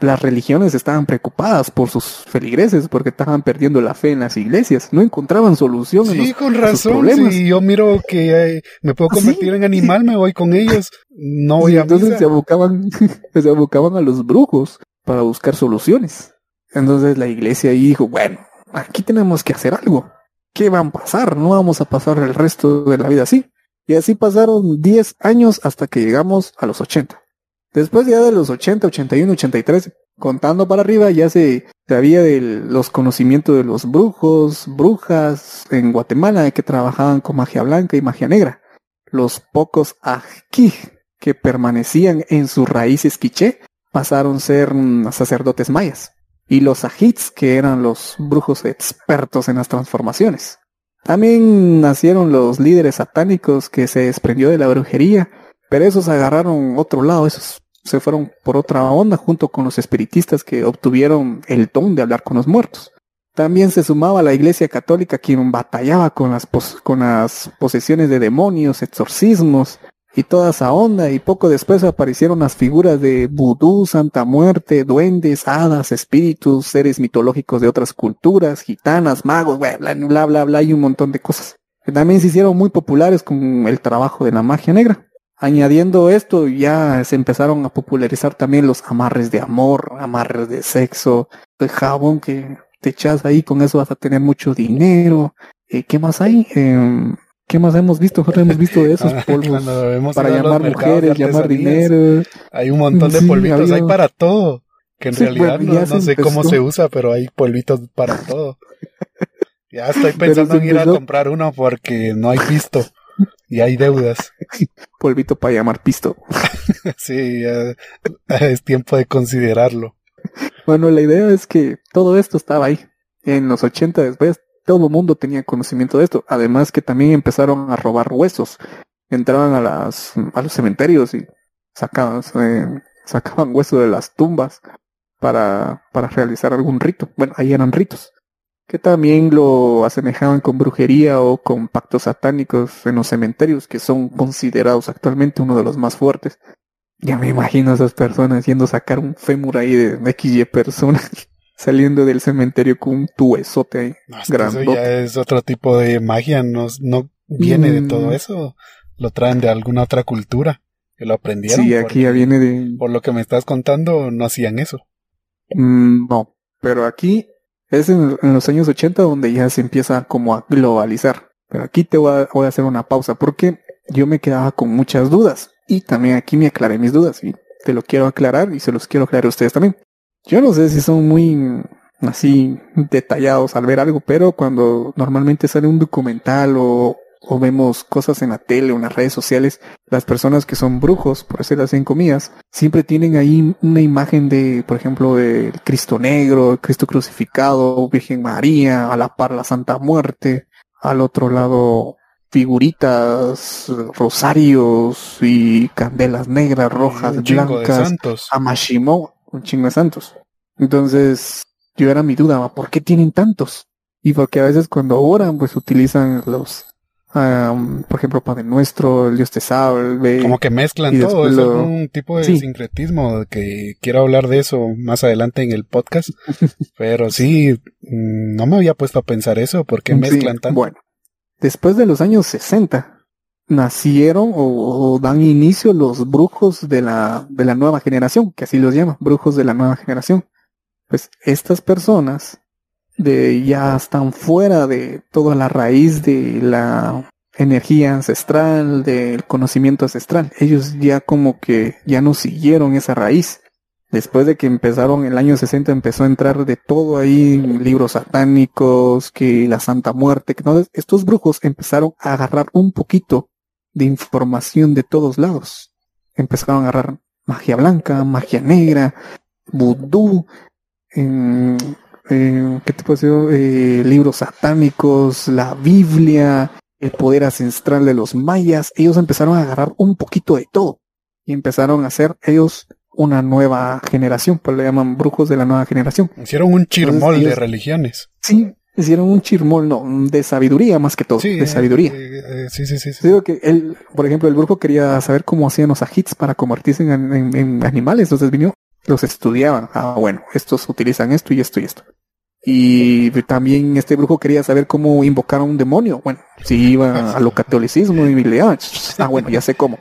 Las religiones estaban preocupadas por sus feligreses porque estaban perdiendo la fe en las iglesias. No encontraban solución. Sí, con razón. Si yo miro que me puedo convertir en animal, me voy con ellos. No voy a Entonces se abocaban, se abocaban a los brujos para buscar soluciones. Entonces la iglesia ahí dijo, bueno, aquí tenemos que hacer algo. ¿Qué va a pasar? No vamos a pasar el resto de la vida así. Y así pasaron 10 años hasta que llegamos a los 80. Después ya de los 80, 81, 83, contando para arriba, ya se sabía de los conocimientos de los brujos, brujas en Guatemala que trabajaban con magia blanca y magia negra. Los pocos aquí que permanecían en sus raíces quiché pasaron a ser sacerdotes mayas. Y los ajits, que eran los brujos expertos en las transformaciones. También nacieron los líderes satánicos que se desprendió de la brujería pero esos agarraron otro lado, esos se fueron por otra onda junto con los espiritistas que obtuvieron el don de hablar con los muertos. También se sumaba la Iglesia Católica quien batallaba con las, con las posesiones de demonios, exorcismos y toda esa onda y poco después aparecieron las figuras de vudú, santa muerte, duendes, hadas, espíritus, seres mitológicos de otras culturas, gitanas, magos, bla bla bla bla, y un montón de cosas. también se hicieron muy populares con el trabajo de la magia negra. Añadiendo esto, ya se empezaron a popularizar también los amarres de amor, amarres de sexo, el jabón que te echas ahí, con eso vas a tener mucho dinero. Eh, ¿Qué más hay? Em, ¿Qué más hemos visto? Nosotros hemos visto de esos polvos para llamar mujeres, llamar dinero. Hay un montón de polvitos, hay para todo. Que en realidad no, sé cómo se usa, pero hay polvitos para todo. Ya estoy pensando en ir a comprar uno porque no hay pisto y hay deudas. Polvito para llamar pisto. sí, es tiempo de considerarlo. Bueno, la idea es que todo esto estaba ahí. En los 80 después, todo el mundo tenía conocimiento de esto. Además que también empezaron a robar huesos. Entraban a, las, a los cementerios y sacaban, eh, sacaban huesos de las tumbas para, para realizar algún rito. Bueno, ahí eran ritos que también lo asemejaban con brujería o con pactos satánicos en los cementerios, que son considerados actualmente uno de los más fuertes. Ya me imagino a esas personas yendo a sacar un fémur ahí de XY personas, saliendo del cementerio con un tuesote ahí. eso ya es otro tipo de magia, no, no viene de todo mm. eso, lo traen de alguna otra cultura, que lo aprendieron. Sí, aquí ya viene de... Por lo que me estás contando, no hacían eso. Mm, no, pero aquí es en, los años 80 donde ya se empieza como a globalizar. Pero aquí te voy a, hacer una pausa porque yo me quedaba con muchas dudas y también aquí me aclaré mis dudas y te lo quiero aclarar y se los quiero aclarar a ustedes también. Yo no sé si son muy así detallados al ver algo, pero cuando normalmente sale un documental o, o vemos cosas en la tele o en las redes sociales, las personas que son brujos, por así en comillas, siempre tienen ahí una imagen de, por ejemplo, de Cristo Negro, Cristo crucificado, Virgen María, a la par la Santa Muerte, al otro lado figuritas, rosarios y candelas negras, rojas, un blancas, Amashimo, un chingo de santos. Entonces, yo era mi duda, ¿por qué tienen tantos? Y porque a veces cuando oran, pues utilizan los por ejemplo, Padre Nuestro, el Dios te salve. Como que mezclan todo, es un tipo de sincretismo que quiero hablar de eso más adelante en el podcast. pero sí, mm, no me había puesto a pensar eso, ¿por qué mezclan tanto? Bueno, después de los años 60, nacieron o, dan inicio los brujos de la, de la nueva generación, que así los llaman, brujos de la nueva generación. Pues estas personas de ya están fuera de toda la raíz de la energía ancestral, del conocimiento ancestral. Ellos ya como que ya no siguieron esa raíz. Después de que empezaron el año 60 empezó a entrar de todo ahí, libros satánicos, que la Santa Muerte, que no, estos brujos empezaron a agarrar un poquito de información de todos lados. Empezaron a agarrar magia blanca, magia negra, vudú, eh, ¿qué te puedo eh, libros satánicos, la Biblia, el poder ancestral de los mayas. Ellos empezaron a agarrar un poquito de todo y empezaron a hacer ellos una nueva generación, pues le llaman brujos de la nueva generación. Hicieron un chirmol de religiones. Sí, hicieron un chirmol, no, de sabiduría más que todo, de sabiduría. Eh, sí, sí, sí, Digo que él, por ejemplo, el brujo quería saber cómo hacían los ajits para convertirse en, en animales, entonces vino, los estudiaban. Ah, bueno, estos utilizan esto y esto y esto. Y también este brujo quería saber cómo invocar a un demonio. Bueno, si iba a lo catolicismo y le ah, bueno, ya sé cómo.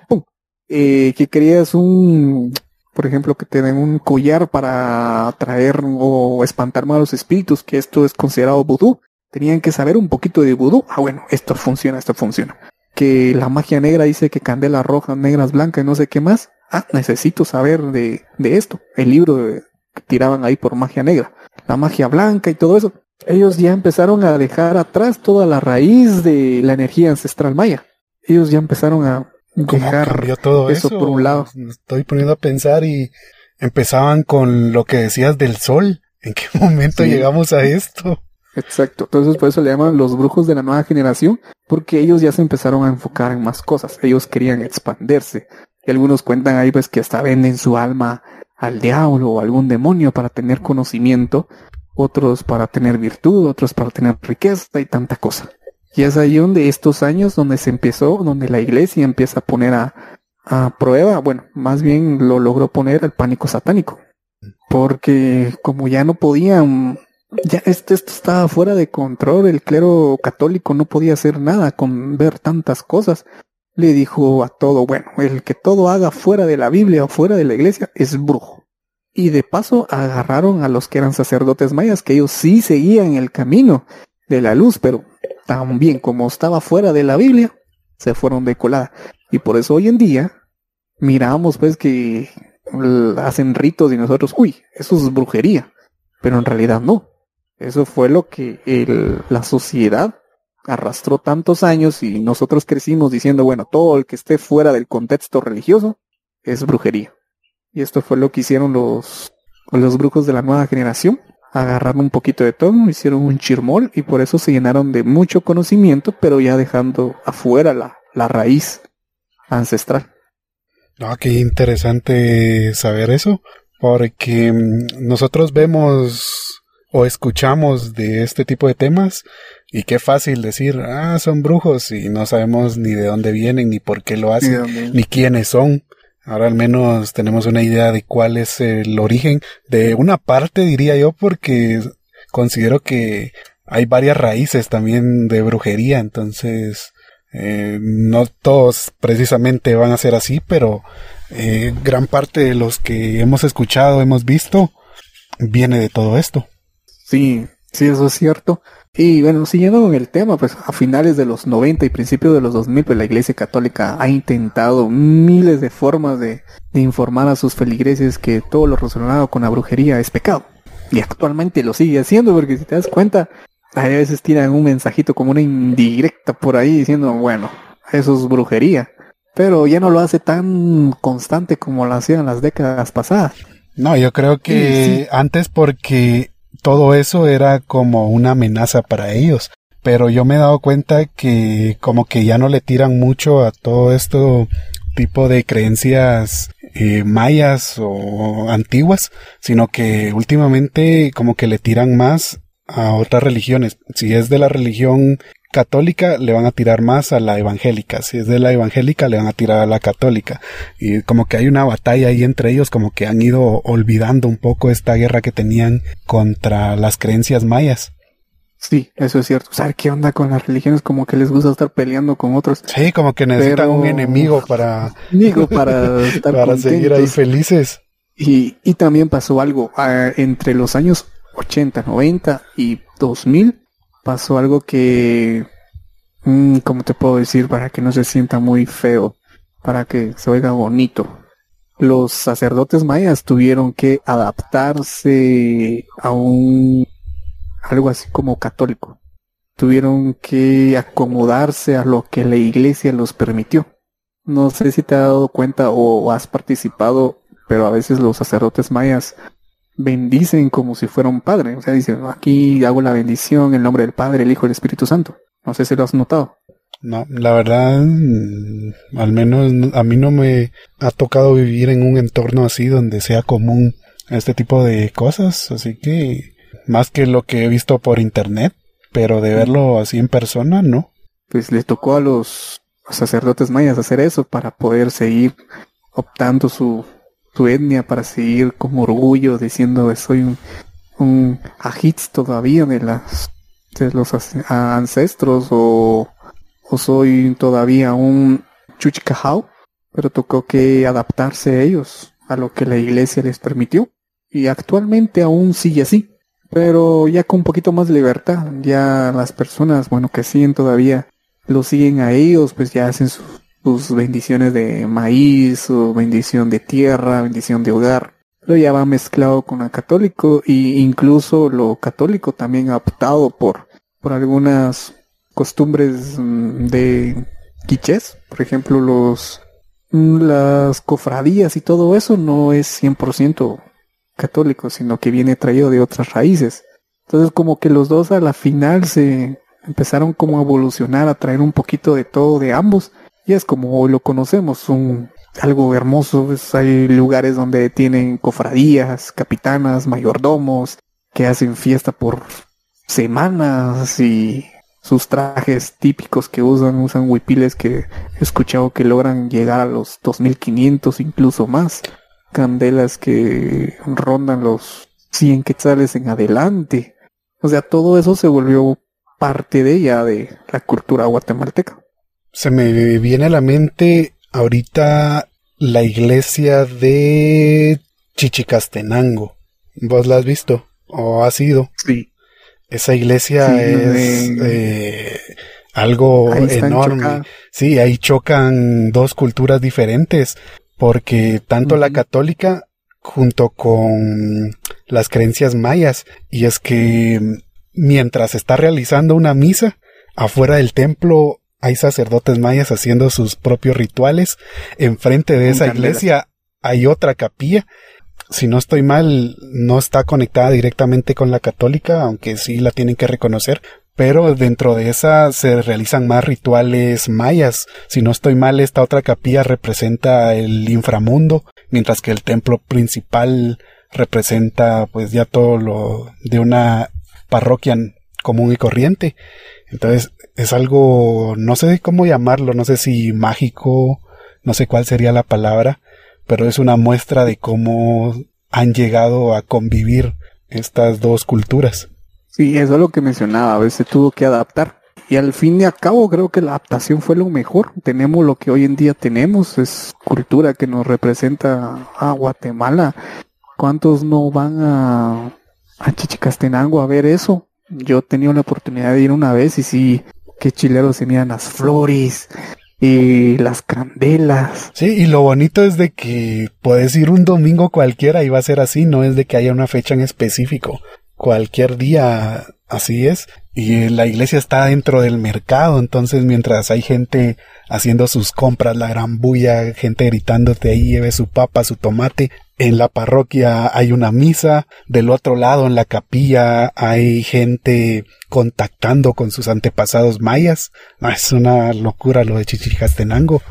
Eh, que querías un, por ejemplo, que te den un collar para atraer o espantar malos espíritus, que esto es considerado vudú. Tenían que saber un poquito de vudú. Ah, bueno, esto funciona, esto funciona. Que la magia negra dice que candela roja, negras, blancas no sé qué más. Ah, necesito saber de, de esto. El libro que tiraban ahí por magia negra la magia blanca y todo eso, ellos ya empezaron a dejar atrás toda la raíz de la energía ancestral maya. Ellos ya empezaron a dejar todo eso, por un lado. Estoy poniendo a pensar y empezaban con lo que decías del sol. ¿En qué momento llegamos a esto? Exacto. Entonces por eso le llaman los brujos de la nueva generación, porque ellos ya se empezaron a enfocar en más cosas. Ellos querían expandirse. Y algunos cuentan ahí pues que hasta venden su alma al diablo o algún demonio para tener conocimiento, otros para tener virtud, otros para tener riqueza y tanta cosa. Y es ahí donde estos años donde se empezó, donde la iglesia empieza a poner a, a prueba, bueno, más bien lo logró poner el pánico satánico. Porque como ya no podían ya esto, esto estaba fuera de control, el clero católico no podía hacer nada con ver tantas cosas. Le dijo a todo, bueno, el que todo haga fuera de la Biblia o fuera de la iglesia es brujo. Y de paso agarraron a los que eran sacerdotes mayas, que ellos sí seguían el camino de la luz, pero también como estaba fuera de la Biblia, se fueron de colada. Y por eso hoy en día miramos pues que hacen ritos y nosotros, uy, eso es brujería. Pero en realidad no. Eso fue lo que la sociedad arrastró tantos años y nosotros crecimos diciendo, bueno, todo el que esté fuera del contexto religioso es brujería. Y esto fue lo que hicieron los, los brujos de la nueva generación. Agarraron un poquito de todo, hicieron un chirmol y por eso se llenaron de mucho conocimiento, pero ya dejando afuera la, la raíz ancestral. Ah, qué interesante saber eso, porque mm, nosotros vemos o escuchamos de este tipo de temas y qué fácil decir, ah, son brujos y no sabemos ni de dónde vienen, ni por qué lo hacen, ni quiénes son. Ahora al menos tenemos una idea de cuál es el origen de una parte, diría yo, porque considero que hay varias raíces también de brujería, entonces eh, no todos precisamente van a ser así, pero eh, gran parte de los que hemos escuchado, hemos visto, viene de todo esto. Sí, sí, eso es cierto. Y bueno, siguiendo con el tema, pues a finales de los 90 y principios de los 2000, pues la Iglesia Católica ha intentado miles de formas de, informar a sus feligreses que todo lo relacionado con la brujería es pecado. Y actualmente lo sigue haciendo porque si te das cuenta, a veces tiran un mensajito como una indirecta por ahí diciendo, bueno, eso es brujería. Pero ya no lo hace tan constante como lo hacían las décadas pasadas. No, yo creo que antes porque todo eso era como una amenaza para ellos. Pero yo me he dado cuenta que como que ya no le tiran mucho a todo esto tipo de creencias eh, mayas o antiguas, sino que últimamente como que le tiran más a otras religiones. Si es de la religión católica, le van a tirar más a la evangélica. Si es de la evangélica, le van a tirar a la católica. Y como que hay una batalla ahí entre ellos, como que han ido olvidando un poco esta guerra que tenían contra las creencias mayas. Sí, eso es cierto. ¿Saber qué onda con las religiones? Como que les gusta estar peleando con otros. Sí, como que necesitan un enemigo para... Para estar Para seguir ahí felices. Y, y también pasó algo. Ah, entre los años 80, 90 y 2000 pasó algo que, mm, ¿cómo te puedo decir? Para que no se sienta muy feo, para que se oiga bonito. Los sacerdotes mayas tuvieron que adaptarse a un algo así como católico. Tuvieron que acomodarse a lo que la iglesia los permitió. No sé si te has dado cuenta o has participado, pero a veces los sacerdotes mayas bendicen como si fuera un padre. O sea, dicen, aquí hago la bendición en el nombre del Padre, el Hijo y el Espíritu Santo. No sé si lo has notado. No, la verdad, mm, al menos a mí no me ha tocado vivir en un entorno así donde sea común este tipo de cosas, así que más que lo que he visto por internet, pero de verlo así en persona, no. Pues le tocó a los sacerdotes mayas hacer eso para poder seguir optando su su etnia para seguir como orgullo diciendo que soy un, un ajitz todavía de las de los ancestros o, o soy todavía un chuchcajao, pero tocó que adaptarse a ellos a lo que la iglesia les permitió. Y actualmente aún sigue así pero ya con un poquito más libertad. Ya las personas bueno que siguen todavía lo siguen a ellos pues ya hacen su, sus bendiciones de maíz o bendición de tierra, bendición de hogar. Pero ya va mezclado con lo católico e incluso lo católico también ha optado por, por algunas costumbres mm, de quichés. Por ejemplo, los mm, las cofradías y todo eso no es 100% católico, sino que viene traído de otras raíces. Entonces como que los dos a la final se empezaron como a evolucionar, a traer un poquito de todo de ambos es como lo conocemos, un, algo hermoso. hay lugares donde tienen cofradías, capitanas, mayordomos, que hacen fiesta por semanas y sus trajes típicos que usan, usan huipiles que he escuchado que logran llegar a los 2500 incluso más. Candelas que rondan los 100 quetzales en adelante. O sea, todo eso se volvió parte de ella, de la cultura guatemalteca. Se me viene a la mente ahorita la iglesia de Chichicastenango. ¿Vos la has visto? ¿O has ido? Sí. Esa iglesia es eh, algo enorme. Sí, ahí chocan dos culturas diferentes, porque tanto la católica junto con las creencias mayas, y es que mientras está realizando una misa, afuera del templo hay sacerdotes mayas haciendo sus propios rituales, enfrente de esa iglesia hay otra capilla si no estoy mal, no está conectada directamente con la católica, aunque sí la tienen que reconocer, pero dentro de esa se realizan más rituales mayas. Si no estoy mal, esta otra capilla representa el inframundo, mientras que el templo principal representa pues ya todo lo de una parroquia común y corriente. Entonces es algo, no sé cómo llamarlo, no sé si mágico, no sé cuál sería la palabra, pero es una muestra de cómo han llegado a convivir estas dos culturas. Sí, eso es lo que mencionaba, a veces tuvo que adaptar. Y al fin y al cabo creo que la adaptación fue lo mejor. Tenemos lo que hoy en día tenemos, es cultura que nos representa a Guatemala. ¿Cuántos no van a, a Chichicastenango a ver eso? Yo tenía la oportunidad de ir una vez y sí, qué chileros se miran las flores, y las candelas. Sí, y lo bonito es de que puedes ir un domingo cualquiera y va a ser así, no es de que haya una fecha en específico. Cualquier día así es. Y la iglesia está dentro del mercado, entonces mientras hay gente haciendo sus compras, la gran bulla, gente gritándote ahí, lleve su papa, su tomate, en la parroquia hay una misa, del otro lado en la capilla hay gente contactando con sus antepasados mayas. es una locura lo de Chichicastenango,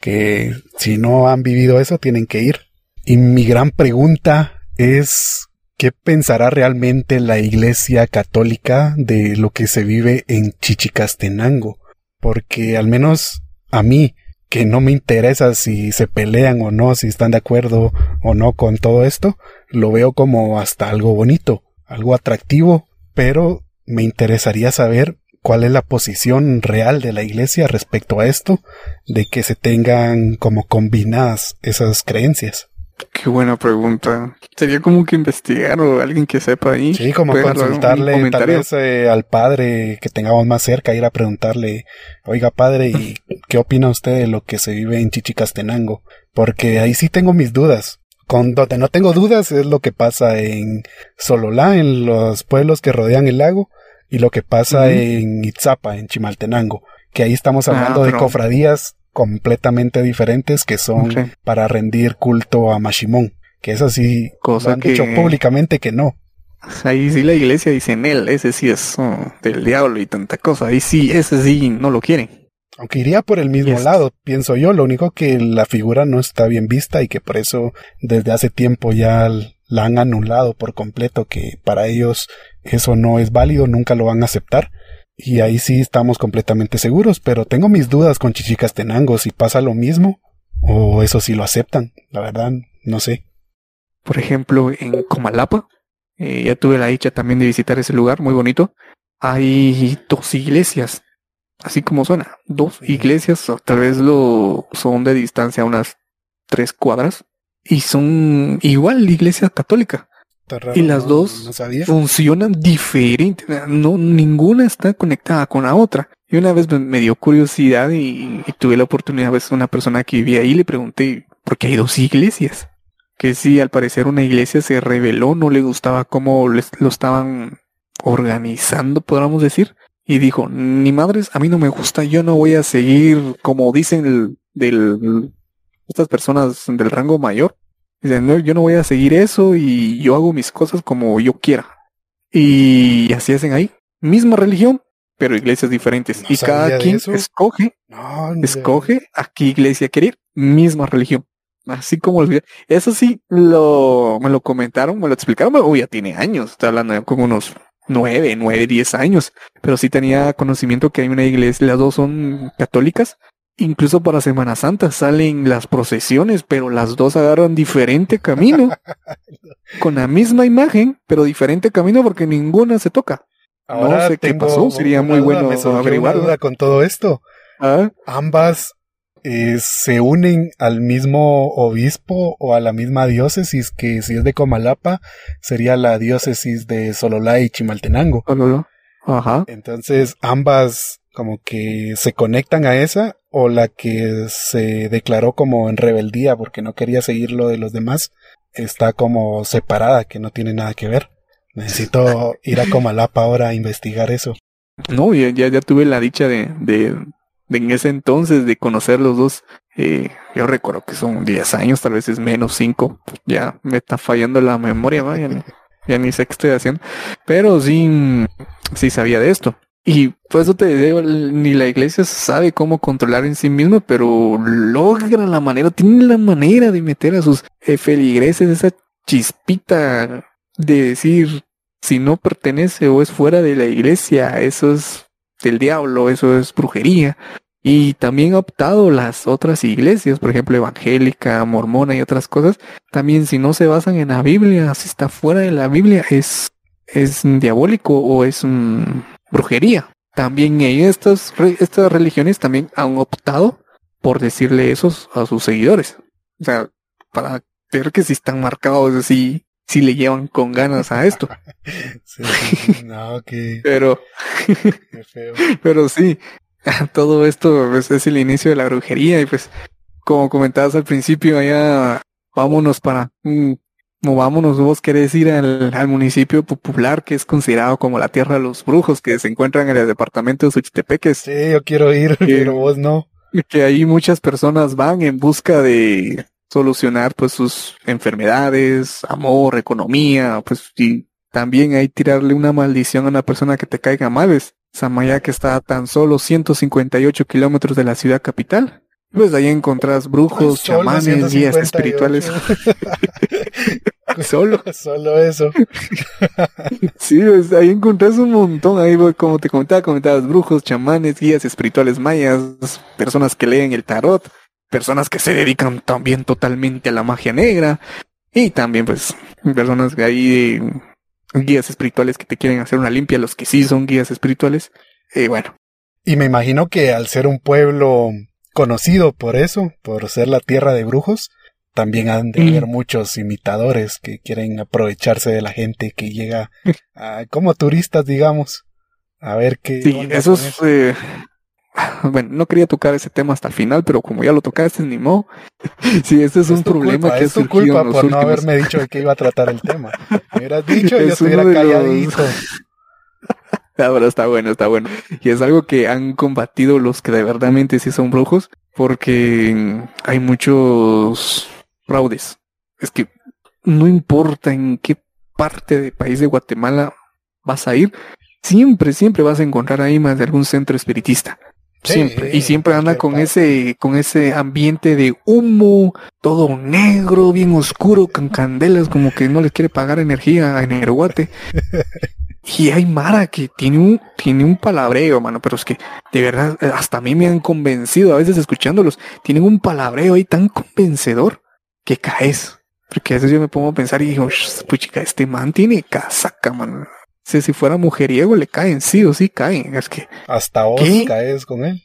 que si no han vivido eso tienen que ir. Y mi gran pregunta es ¿qué pensará realmente la Iglesia Católica de lo que se vive en Chichicastenango? Porque al menos a mí, que no me interesa si se pelean o no, si están de acuerdo o no con todo esto, lo veo como hasta algo bonito, algo atractivo, pero me interesaría saber cuál es la posición real de la iglesia respecto a esto, de que se tengan como combinadas esas creencias. Qué buena pregunta. Sería como que investigar o alguien que sepa ahí. Sí, como consultarle tal vez eh, al padre que tengamos más cerca, ir a preguntarle, oiga padre, ¿y qué opina usted de lo que se vive en Chichicastenango? Porque ahí sí tengo mis dudas. Con donde no tengo dudas es lo que pasa en Sololá, en los pueblos que rodean el lago, y lo que pasa en Itzapa, en Chimaltenango, que ahí estamos ah, hablando de cofradías completamente diferentes que son para rendir culto a Mashimón, que es así, Cosa han dicho públicamente que no. Ahí sí la iglesia dice en él, ese sí es oh, del diablo y tanta cosa, ahí sí, ese sí no lo quieren. Aunque iría por el mismo lado, pienso yo, lo único que la figura no está bien vista y que por eso desde hace tiempo ya la han anulado por completo, que para ellos eso no es válido, nunca lo van a aceptar. Y ahí sí estamos completamente seguros, pero tengo mis dudas con Chichicastenango si pasa lo mismo o eso sí lo aceptan, la verdad, no sé. Por ejemplo, en Comalapa, eh, ya tuve la dicha también de visitar ese lugar, muy bonito. Hay dos iglesias, así como suena, dos iglesias, tal vez lo son de distancia unas tres cuadras, y son igual iglesia católica y las dos funcionan diferente. No, ninguna está conectada con la otra. Y una vez me, dio curiosidad y, tuve la oportunidad ver una persona que vivía ahí le pregunté, ¿por qué hay dos iglesias? Que si al parecer una iglesia se reveló, no le gustaba cómo lo estaban organizando, podríamos decir. Y dijo, ni madres, a mí no me gusta, yo no voy a seguir como dicen del, estas personas del rango mayor Dicen, yo no voy a seguir eso y yo hago mis cosas como yo quiera. Y así hacen ahí. Misma religión, pero iglesias diferentes. y cada quien escoge, escoge a qué iglesia quiere ir. Misma religión. Así como Eso sí, lo, me lo comentaron, me lo explicaron. Uy, ya tiene años. Está hablando como unos nueve, nueve, diez años. Pero sí tenía conocimiento que hay una iglesia, las dos son católicas, Incluso para Semana Santa salen las procesiones, pero las dos agarran diferente camino. con la misma imagen, pero diferente camino porque ninguna se toca. Ahora no sé qué pasó, sería muy bueno averiguar. con todo esto. ¿Ah? Ambas eh, se unen al mismo obispo o a la misma diócesis que si es de Comalapa sería la diócesis de Sololá y Chimaltenango. Ajá. Entonces ambas como que se conectan a esa o la que se declaró como en rebeldía porque no quería seguir lo de los demás está como separada que no tiene nada que ver. Necesito ir a Comalapa ahora a investigar eso. No, ya, ya, tuve la dicha de, en ese entonces de conocer los dos. Eh, yo recuerdo que son 10 años, tal vez es menos 5. Ya me está fallando la memoria, vaya, ya ni sé qué estoy haciendo. Pero sí, sí sabía de esto. Y por eso te digo, ni la iglesia sabe cómo controlar en sí misma, pero logra la manera, tiene la manera de meter a sus feligreses esa chispita de decir si no pertenece o es fuera de la iglesia, eso es del diablo, eso es brujería. Y también ha optado las otras iglesias, por ejemplo, evangélica, mormona y otras cosas. También si no se basan en la Biblia, si está fuera de la Biblia, es, es diabólico o es brujería. También estas, estas religiones también han optado por decirle eso a sus seguidores. O sea, para ver que si están marcados así si le llevan con ganas a esto. sí, no, que... Pero, Qué feo. pero sí, todo esto pues, es el inicio de la brujería y pues, como comentabas al principio, allá vámonos para, movámonos, vos querés ir al, al, municipio popular que es considerado como la tierra de los brujos que se encuentran en el departamento de Suchitepeques. Sí, yo quiero ir, pero vos no. Que ahí muchas personas van en busca de solucionar pues sus enfermedades, amor, economía, pues y también hay tirarle una maldición a una persona que te caiga mal. Es Samaya que está a tan solo 158 kilómetros de la ciudad capital. Pues ahí encontrás brujos, chamanes, guías espirituales. solo. Solo eso. sí, pues ahí encontrás un montón. Ahí, como te comentaba, comentabas brujos, chamanes, guías espirituales mayas, personas que leen el tarot personas que se dedican también totalmente a la magia negra y también pues personas que hay guías espirituales que te quieren hacer una limpia, los que sí son guías espirituales. Y bueno. Y me imagino que al ser un pueblo conocido por eso, por ser la tierra de brujos, también han de haber mm. muchos imitadores que quieren aprovecharse de la gente que llega como turistas, digamos, a ver qué. Sí, eso eh, bueno, no quería tocar ese tema hasta el final, pero como ya lo tocaste, ni modo. sí, ese es, un problema que es tu culpa por no haberme dicho de que iba a tratar el tema. Me hubieras dicho y yo estuviera calladito. Ahora está bueno, está bueno. Y es algo que han combatido los que de verdad sí son brujos, porque hay muchos fraudes. Es que no importa en qué parte del país de Guatemala vas a ir, siempre, siempre vas a encontrar ahí más de algún centro espiritista. Siempre. y siempre anda con ese, con ese ambiente de humo, todo negro, bien oscuro, con candelas, como que no les quiere pagar energía a Energuate. y hay Mara que tiene un, tiene un palabreo, mano, pero es que de verdad, hasta a mí me han convencido, a veces escuchándolos, tienen un palabreo ahí tan convencedor que caes. Porque a veces yo me pongo a pensar y digo, puchica, este man tiene casaca, mano. Si, si fuera mujeriego le caen, sí o sí caen. Es que. Hasta vos caes con él.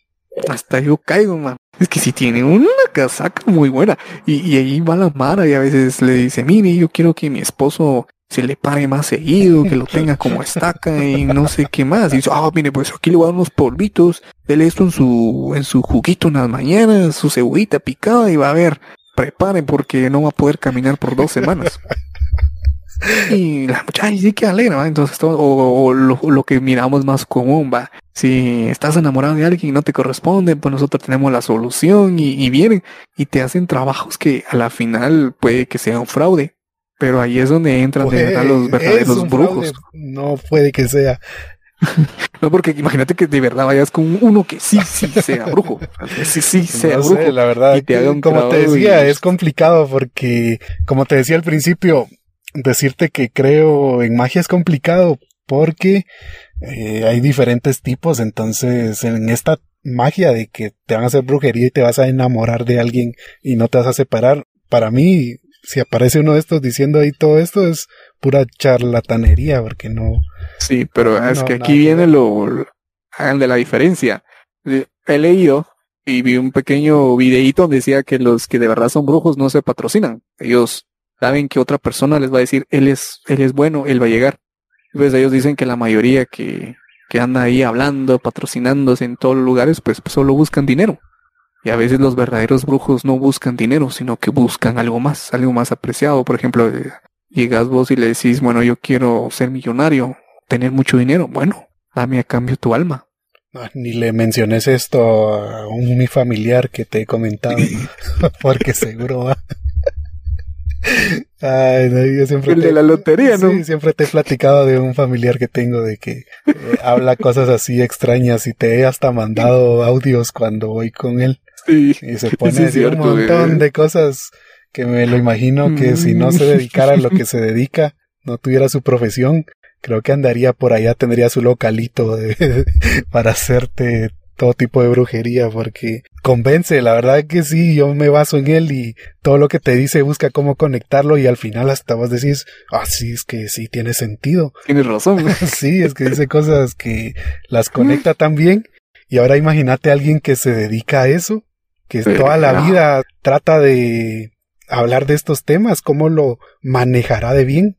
Hasta yo caigo, man. Es que si tiene una casaca muy buena. Y, ahí va la Mara y a veces le dice, mire, yo quiero que mi esposo se le pare más seguido, que lo tenga como estaca y no sé qué más. Y dice, ah, mire, pues aquí le voy a dar unos polvitos, dele esto en su, en su juguito unas mañanas, su cebollita picada y va a ver, preparen porque no va a poder caminar por dos semanas. Y la muchacha sí que alegra, ¿va? Entonces, todo, o, lo, que miramos más común, va. Si estás enamorado de alguien y no te corresponde, pues nosotros tenemos la solución y, vienen y te hacen trabajos que a la final puede que sea un fraude. Pero ahí es donde entran de verdad los verdaderos brujos. No puede que sea. no, porque imagínate que de verdad vayas con uno que sí, sí sea brujo. Sí, sí sea brujo. la verdad, y te como te decía, es complicado porque, como te decía al principio, decirte que creo en magia es complicado porque eh, hay diferentes tipos, entonces en esta magia de que te van a hacer brujería y te vas a enamorar de alguien y no te vas a separar, para mí, si aparece uno de estos diciendo ahí todo esto es pura charlatanería porque no, Sí, pero es que aquí viene lo, de la diferencia. He leído y vi un pequeño videíto donde decía que los que de verdad son brujos no se patrocinan. Ellos saben que otra persona les va a decir, él es, él es bueno, él va a llegar. Pues ellos dicen que la mayoría que, que anda ahí hablando, patrocinándose en todos los lugares, pues solo buscan dinero. Y a veces los verdaderos brujos no buscan dinero, sino que buscan algo más, algo más apreciado. Por ejemplo, eh, llegas vos y le decís, bueno, yo quiero ser millonario, tener mucho dinero. Bueno, dame a cambio tu alma. ni le menciones esto a un mi familiar que te he comentado, porque seguro va. Ay, no, yo siempre el de la lotería, ¿no? Sí, siempre te he platicado de un familiar que tengo de que eh, habla cosas así extrañas y te he hasta mandado audios cuando voy con él. Sí. Y se pone a decir un montón de cosas que me lo imagino que si no se dedicara a lo que se dedica, no tuviera su profesión, creo que andaría por allá, tendría su localito para hacerte todo tipo de brujería porque convence, la verdad que sí, yo me baso en él y todo lo que te dice busca cómo conectarlo y al final hasta vos decís, ah, sí, es que sí tiene sentido. Tienes razón. sí, es que dice cosas que las conecta tan bien y ahora imagínate a alguien que se dedica a eso, que toda la vida trata de hablar de estos temas, ¿cómo lo manejará de bien?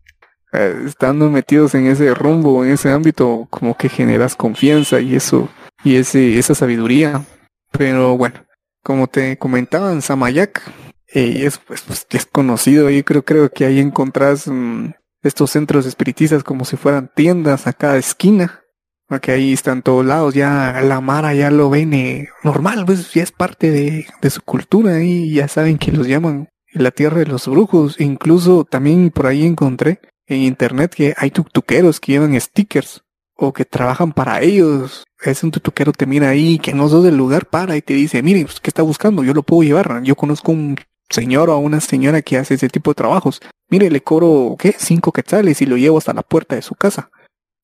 Eh, estando metidos en ese rumbo, en ese ámbito, como que generas confianza y eso, y ese, esa sabiduría. Pero bueno, como te comentaban, Samayak eh, es, pues, pues, es conocido. Yo creo, creo que ahí encontrás mm, estos centros espiritistas como si fueran tiendas a cada esquina. Porque ahí están todos lados, ya la Mara ya lo ven eh, normal, pues ya es parte de, de su cultura y ya saben que los llaman la tierra de los brujos. Incluso también por ahí encontré en internet que hay tutuqueros que llevan stickers o que trabajan para ellos. Es un tutuquero te mira ahí que no sos del lugar para y te dice, mire, pues, ¿qué está buscando? Yo lo puedo llevar. Yo conozco un señor o una señora que hace ese tipo de trabajos. Mire, le cobro, ¿qué? Cinco quetzales y lo llevo hasta la puerta de su casa.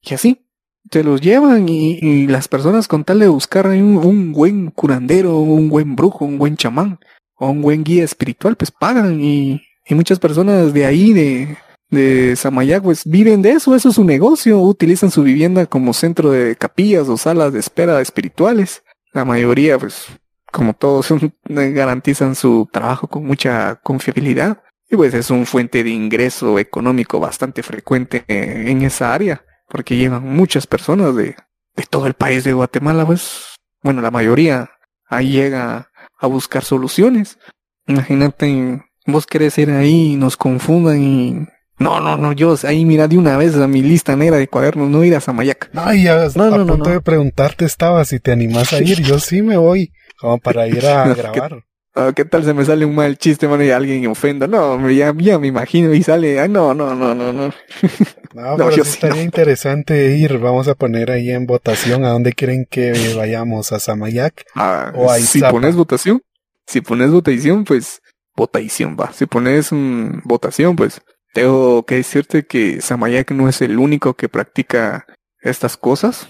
Y así. Se los llevan y, las personas con tal de buscar un, buen curandero, un buen brujo, un buen chamán, o un buen guía espiritual, pues pagan y, muchas personas de ahí, de, de Samayac, pues viven de eso, eso es su negocio, utilizan su vivienda como centro de capillas o salas de espera espirituales. La mayoría, pues, como todos, garantizan su trabajo con mucha confiabilidad y pues es un fuente de ingreso económico bastante frecuente en esa área, porque llevan muchas personas de, de todo el país de Guatemala, pues, bueno, la mayoría ahí llega a buscar soluciones. Imagínate, vos querés ir ahí y nos confundan y... No, no, no, yo ahí mira de una vez a mi lista negra de cuadernos, no ir a Samayac. No, ya no, a punto de preguntarte estaba si te animas a ir. Yo sí me voy, como para ir a grabar. Ah, ¿Qué, tal se me sale un mal chiste, mano, y alguien me ofenda? No, ya, ya me imagino y sale, ay, no, no, no, no, no. No, pero estaría interesante ir. Vamos a poner ahí en votación a dónde quieren que vayamos, a Samayac ah, o a Si pones votación, si pones votación, pues votación va. Si pones un votación, pues tengo que decirte que Samayak no es el único que practica estas cosas.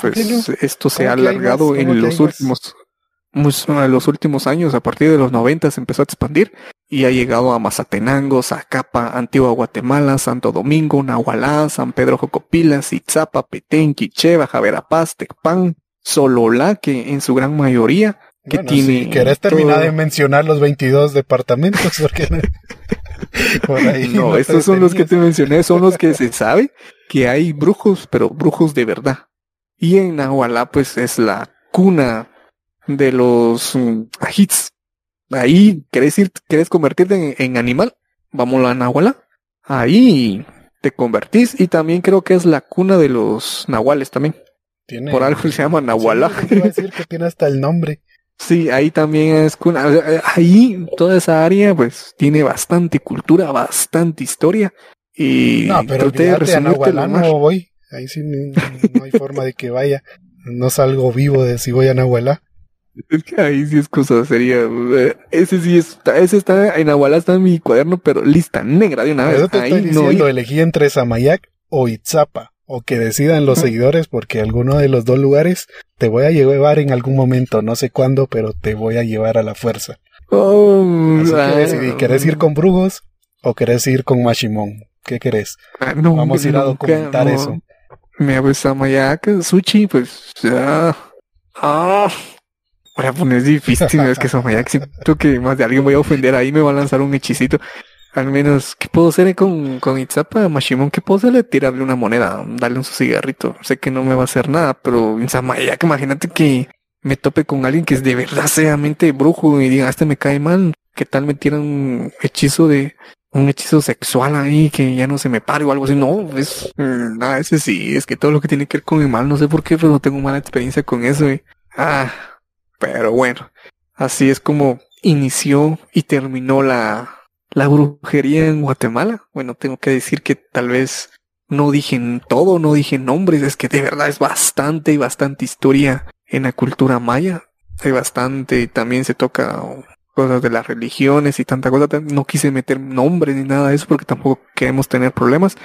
Pues esto se ha alargado en los últimos en los últimos años, a partir de los 90 se empezó a expandir y ha llegado a Mazatenango, Zacapa, Antigua Guatemala, Santo Domingo, Nahualá, San Pedro Jocopilas, Itzapa, Petén, Quicheva, Javerapaz, Tecpan, Sololá, que en su gran mayoría que tiene... Si querés terminar de mencionar los 22 departamentos, porque no, estos son los que te mencioné, son los que se sabe que hay brujos, pero brujos de verdad. Y en Nahualá, pues es la cuna de los um, hits. Ahí, ¿querés ir, querés convertirte en, animal? Vamos a Nahualá. Ahí te convertís y también creo que es la cuna de los nahuales también. Por algo se llama Nahualá. decir que tiene hasta el nombre. Sí, ahí también es ahí toda esa área pues tiene bastante cultura, bastante historia y no, pero te a Nahualá no voy, ahí sí no, hay forma de que vaya, no salgo vivo de si voy a Nahualá. Es que ahí sí es cosa sería, ese sí está, ese está en Nahualá está en mi cuaderno, pero lista negra de una vez. ahí no lo elegí entre Samayac o Itzapa o que decidan los seguidores porque alguno de los dos lugares te voy a llevar en algún momento, no sé cuándo, pero te voy a llevar a la fuerza. Oh, Así que decidí, ¿querés ir con Brujos o querés ir con Mashimon? ¿Qué querés? Ah, no, Vamos a ir a documentar eso. Me hago esa mayaca, sushi, pues, ya. Ah, voy a poner difícil, es que esa mayaca, siento que más de alguien voy a ofender ahí, me va a lanzar un hechicito. Al menos, ¿qué puedo hacer con, con Itzapa, Mashimon? ¿Qué puedo hacerle? Tirarle una moneda, darle un cigarrito. Sé que no me va a hacer nada, pero que imagínate que me tope con alguien que es de verdad seriamente brujo y diga, este me cae mal. ¿Qué tal me tiran un hechizo de, un hechizo sexual ahí que ya no se me pare o algo así? No, es, nada, ese sí, es que todo lo que tiene que ver con el mal, no sé por qué, pero no tengo mala experiencia con eso, Ah, pero bueno, así es como inició y terminó la, la brujería en Guatemala. Bueno, tengo que decir que tal vez no dije todo, no dije nombres, es que de verdad es bastante y bastante historia en la cultura maya. Hay bastante, también se toca cosas de las religiones y tanta cosa. No quise meter nombres ni nada de eso porque tampoco queremos tener problemas.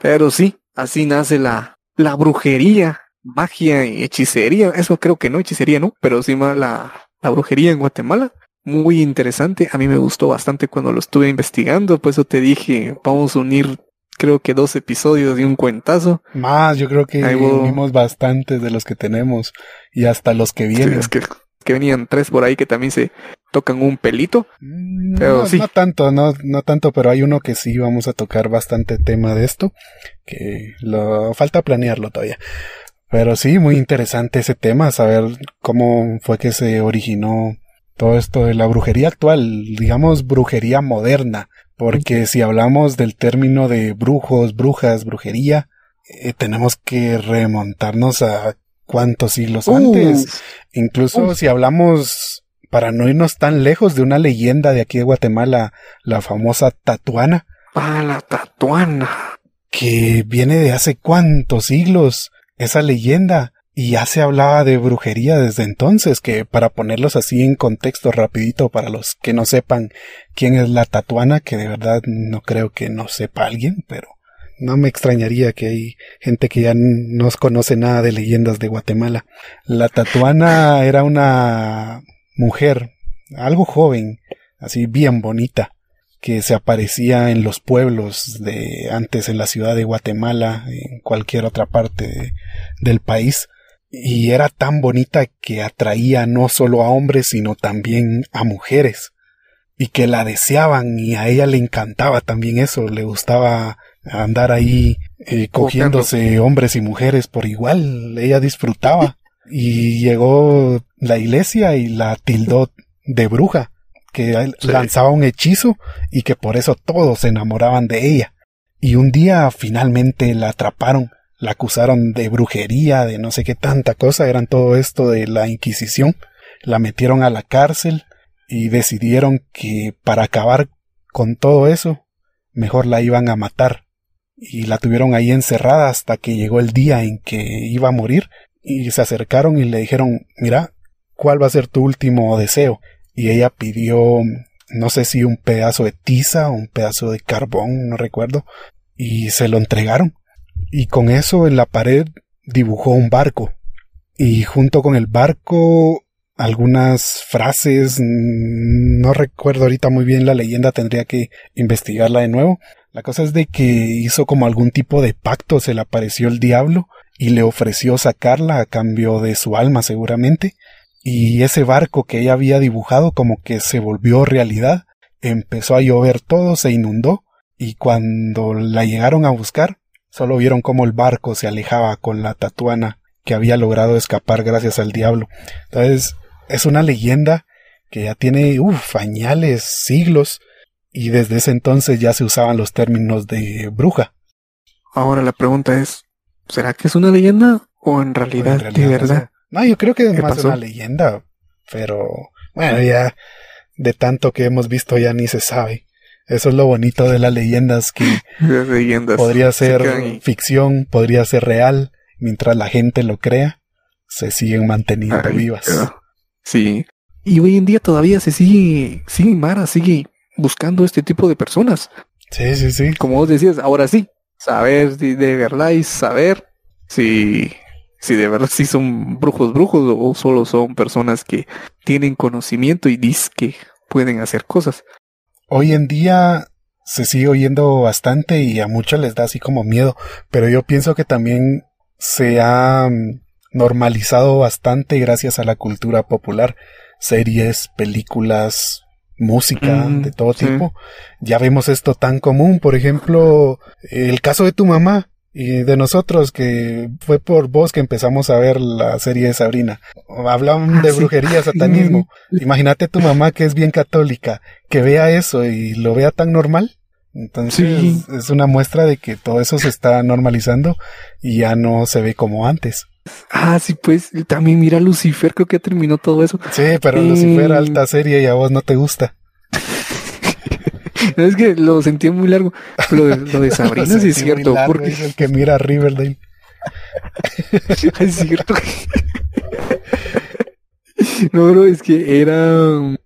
Pero sí, así nace la, la brujería, magia y hechicería. Eso creo que no, hechicería no, pero sí más la, la brujería en Guatemala muy interesante. A mí me gustó bastante cuando lo estuve investigando. Por eso te dije, vamos a unir creo que dos episodios y un cuentazo. Más, yo creo que unimos bastantes de los que tenemos y hasta los que vienen. que, que, venían tres por ahí que también se tocan un pelito. Mm, pero no, no tanto, no, no tanto, pero hay uno que sí vamos a tocar bastante tema de esto, que lo falta planearlo todavía. Pero sí, muy interesante ese tema, saber cómo fue que se originó todo esto de la brujería actual, digamos brujería moderna, porque si hablamos del término de brujos, brujas, brujería, eh, tenemos que remontarnos a cuántos siglos uh. antes. Incluso si hablamos, para no irnos tan lejos de una leyenda de aquí de Guatemala, la famosa tatuana. Ah, la tatuana. Que viene de hace cuántos siglos. Esa leyenda y ya se hablaba de brujería desde entonces, que para ponerlos así en contexto rapidito para los que no sepan quién es la tatuana, que de verdad no creo que no sepa alguien, pero no me extrañaría que hay gente que ya no conoce nada de leyendas de Guatemala. La tatuana era una mujer, algo joven, así bien bonita, que se aparecía en los pueblos de antes en la ciudad de Guatemala, en cualquier otra parte del país, y era tan bonita que atraía no solo a hombres sino también a mujeres. Y que la deseaban y a ella le encantaba también eso, le gustaba andar ahí eh, cogiéndose hombres y mujeres por igual, ella disfrutaba. Y llegó la iglesia y la tildó de bruja, que lanzaba un hechizo y que por eso todos se enamoraban de ella. Y un día finalmente la atraparon la acusaron de brujería, de no sé qué tanta cosa, eran todo esto de la Inquisición, la metieron a la cárcel y decidieron que para acabar con todo eso, mejor la iban a matar. Y la tuvieron ahí encerrada hasta que llegó el día en que iba a morir y se acercaron y le dijeron, mira, ¿cuál va a ser tu último deseo? Y ella pidió, no sé si un pedazo de tiza o un pedazo de carbón, no recuerdo, y se lo entregaron y con eso en la pared dibujó un barco. Y junto con el barco algunas frases, mm, no recuerdo ahorita muy bien la leyenda, tendría que investigarla de nuevo. La cosa es de que hizo como algún tipo de pacto, se le apareció el diablo y le ofreció sacarla a cambio de su alma seguramente. Y ese barco que ella había dibujado como que se volvió realidad, empezó a llover todo, se inundó, y cuando la llegaron a buscar, Solo vieron cómo el barco se alejaba con la tatuana que había logrado escapar gracias al diablo. Entonces, es una leyenda que ya tiene, uff, añales, siglos, y desde ese entonces ya se usaban los términos de bruja. Ahora la pregunta es, ¿será que es una leyenda o en realidad, de verdad? No, yo creo que es más una leyenda, pero bueno, ya de tanto que hemos visto ya ni se sabe. Eso es lo bonito de las leyendas que podría ser ficción, podría ser real, mientras la gente lo crea, se siguen manteniendo vivas. Sí. Y hoy en día todavía se sigue, sigue Mara, sigue buscando este tipo de personas. Sí, sí, sí. Como vos decías, ahora sí, saber de, verdad y saber si, si de verdad sí son brujos brujos o solo son personas que tienen conocimiento y dicen que pueden hacer cosas hoy en día se sigue oyendo bastante y a muchos les da así como miedo, pero yo pienso que también se ha mm, normalizado bastante gracias a la cultura popular, series, películas, música Mm, de todo sí. tipo. Ya vemos esto tan común, por ejemplo, el caso de tu mamá y de nosotros, que fue por vos que empezamos a ver la serie de Sabrina. Hablaban Ah, de sí. brujería, satanismo. Imagínate tu mamá que es bien católica, que vea eso y lo vea tan normal. Entonces Sí. es una muestra de que todo eso se está normalizando y ya no se ve como antes. Ah, sí, pues también mira Lucifer, creo que terminó todo eso. Sí, pero Eh. Lucifer alta serie y a vos no te gusta. Es que lo sentía muy largo. Lo de, lo de Sabrina sí es Sí, muy cierto, largo, porque es el que mira a Riverdale. es cierto. No, bro, es que era.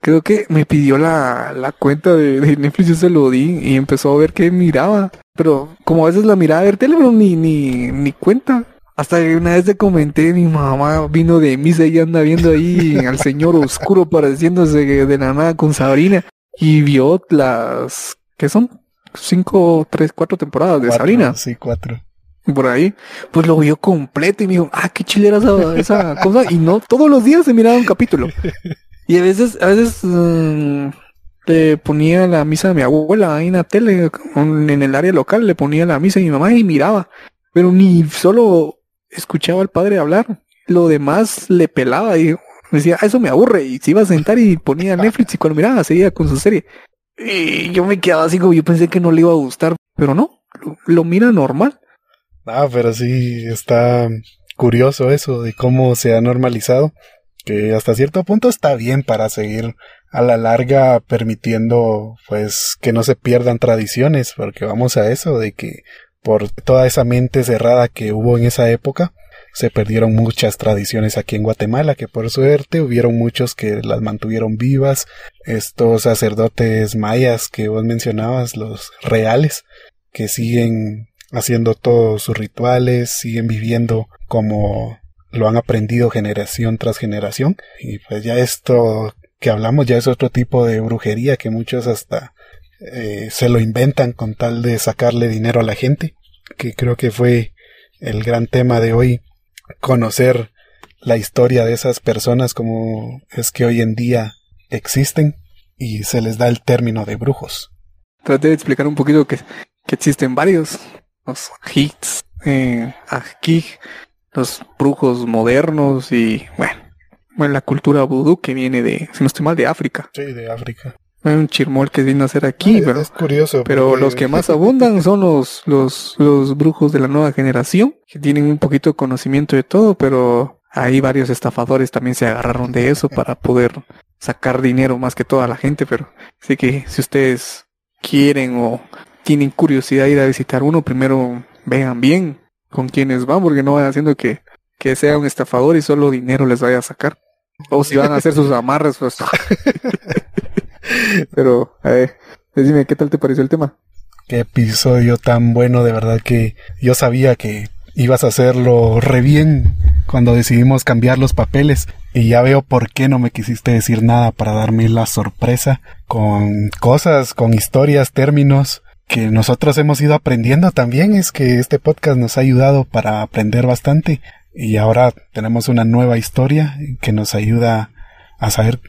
Creo que me pidió la, la cuenta de, de Netflix, yo se lo di y empezó a ver qué miraba. Pero como a veces la miraba a ver tele, pero ni, ni, ni cuenta. Hasta que una vez te comenté, mi mamá vino de misa y anda viendo ahí al señor oscuro pareciéndose de la nada con Sabrina. Y vio las, ¿qué son? Cinco, tres, cuatro temporadas de Sabrina Sí, cuatro. por ahí, pues lo vio completo y me dijo, ah, qué chilera esa, esa cosa. Y no, todos los días se miraba un capítulo. Y a veces, a veces mm, le ponía la misa de mi abuela ahí en la tele, en el área local, le ponía la misa de mi mamá y miraba. Pero ni solo escuchaba al padre hablar. Lo demás le pelaba y decía, ah, eso me aburre. Y se iba a sentar y ponía Netflix y cuando miraba seguía con su serie. Y yo me quedaba así como yo pensé que no le iba a gustar, pero no, lo, lo mira normal. Ah, pero sí está curioso eso de cómo se ha normalizado, que hasta cierto punto está bien para seguir a la larga permitiendo pues que no se pierdan tradiciones, porque vamos a eso de que por toda esa mente cerrada que hubo en esa época, se perdieron muchas tradiciones aquí en Guatemala, que por suerte hubieron muchos que las mantuvieron vivas, estos sacerdotes mayas que vos mencionabas, los reales, que siguen haciendo todos sus rituales, siguen viviendo como lo han aprendido generación tras generación. Y pues ya esto que hablamos ya es otro tipo de brujería que muchos hasta eh, se lo inventan con tal de sacarle dinero a la gente, que creo que fue el gran tema de hoy, conocer la historia de esas personas como es que hoy en día existen y se les da el término de brujos. Traté de explicar un poquito que, que existen varios. Los hits, eh, aquí, los brujos modernos y, bueno, bueno, la cultura vudú que viene de, si no estoy mal, de África. Sí, de África. Hay un chirmol que vino a ser aquí, pero, es curioso. pero porque- los que más abundan son los, los, los brujos de la nueva generación, que tienen un poquito de conocimiento de todo, pero hay varios estafadores también se agarraron de eso para poder sacar dinero más que toda la gente, pero así que si ustedes quieren o tienen curiosidad de ir a visitar uno, primero vean bien con quiénes van, porque no vayan haciendo que, que sea un estafador y solo dinero les vaya a sacar. O si van a hacer sus amarres, pues. Pero, a decime, ¿qué tal te pareció el tema? Qué episodio tan bueno, de verdad que yo sabía que ibas a hacerlo re bien cuando decidimos cambiar los papeles y ya veo por qué no me quisiste decir nada para darme la sorpresa con cosas, con historias, términos que nosotros hemos ido aprendiendo también. Es que este podcast nos ha ayudado para aprender bastante y ahora tenemos una nueva historia que nos ayuda a saber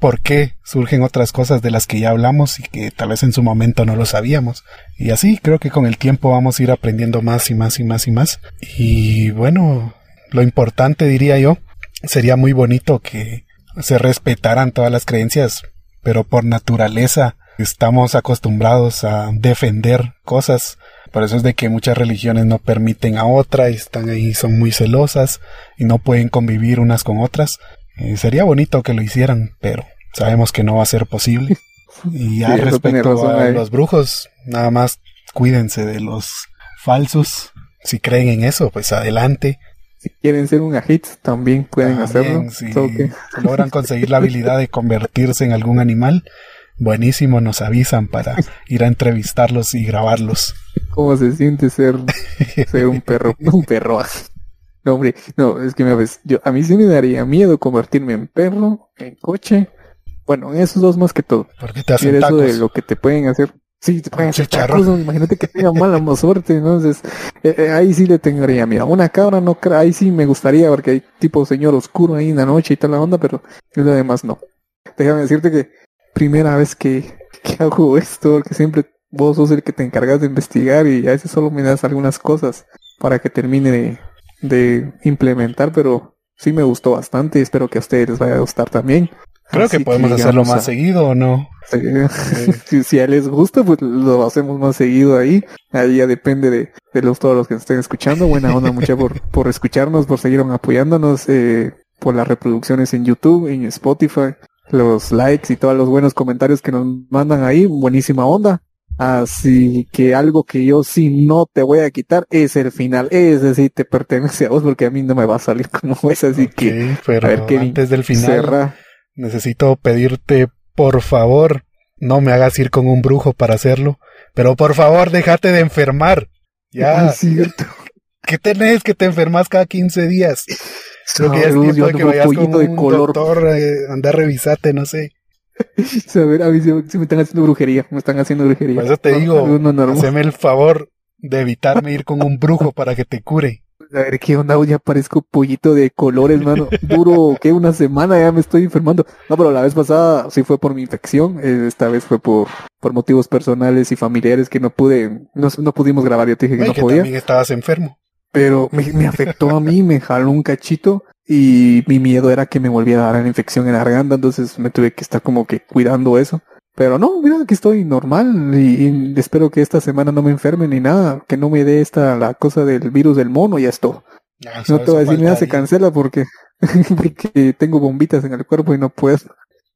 por qué surgen otras cosas de las que ya hablamos y que tal vez en su momento no lo sabíamos. Y así creo que con el tiempo vamos a ir aprendiendo más y más y más y más. Y bueno, lo importante diría yo, sería muy bonito que se respetaran todas las creencias, pero por naturaleza estamos acostumbrados a defender cosas. Por eso es de que muchas religiones no permiten a otra y están ahí, son muy celosas y no pueden convivir unas con otras. Eh, sería bonito que lo hicieran, pero sabemos que no va a ser posible. Y ya Sí, respecto razón a ahí. los brujos, nada más cuídense de los falsos. Si creen en eso, pues adelante. Si quieren ser un hit, también pueden hacerlo. Si logran conseguir la habilidad de convertirse en algún animal, buenísimo, nos avisan para ir a entrevistarlos y grabarlos. ¿Cómo se siente ser, ser un perro? Un perro. No, hombre, no, es que me ves, yo, a mí sí me daría miedo convertirme en perro, en coche. Bueno, en esos dos más que todo. Porque te Y hacen eso de tacos. lo que te pueden hacer. Sí, te pueden imagínate que tenga mala suerte, entonces eh, eh, ahí sí le tendría mira, una cabra no ahí sí me gustaría porque hay tipo señor oscuro ahí en la noche y tal la onda, pero lo demás no. Déjame decirte que primera vez que, que hago esto, porque siempre vos sos el que te encargas de investigar y a veces solo me das algunas cosas para que termine de, de implementar, pero sí me gustó bastante y espero que a ustedes les vaya a gustar también. Creo que podemos hacerlo más seguido o no. si, a les gusta, pues lo hacemos más seguido ahí. Ahí ya depende de, de los, todos los que nos estén escuchando. Buena onda, mucha por, por escucharnos, por seguir apoyándonos, eh, por las reproducciones en YouTube, en Spotify, los likes y todos los buenos comentarios que nos mandan ahí. Buenísima onda. Así que algo que yo sí no te voy a quitar es el final. Es decir, te pertenece a vos porque a mí no me va a salir como es. Así que, pero a ver, antes del final, necesito pedirte, por favor, no me hagas ir con un brujo para hacerlo. Pero por favor, déjate de enfermar. Ya. Es cierto. ¿Qué tenés que te enfermas cada 15 días? Creo que ya es tiempo de que vayas con un color. doctor, eh, anda, revisate, no sé. a ver, a mí se, me están haciendo brujería, me están haciendo brujería. Por eso te digo, haceme el favor de evitarme ir con un brujo para que te cure. A ver, ¿qué onda? Ya parezco pollito de colores, mano. Duro, ¿qué? Una semana ya me estoy enfermando. No, pero la vez pasada sí fue por mi infección. Eh, esta vez fue por, por motivos personales y familiares que no pude, no, no pudimos grabar. Yo te dije que no podía. también estabas enfermo. Pero me, me afectó a mí, me jaló un cachito y mi miedo era que me volviera a dar la infección en la garganta, entonces me tuve que estar como que cuidando eso. Pero no, mira que estoy normal y, espero que esta semana no me enferme ni nada, que no me dé esta la cosa del virus del mono y esto. Ah, no te voy a decir, mira, se cancela porque, porque tengo bombitas en el cuerpo y no puedo.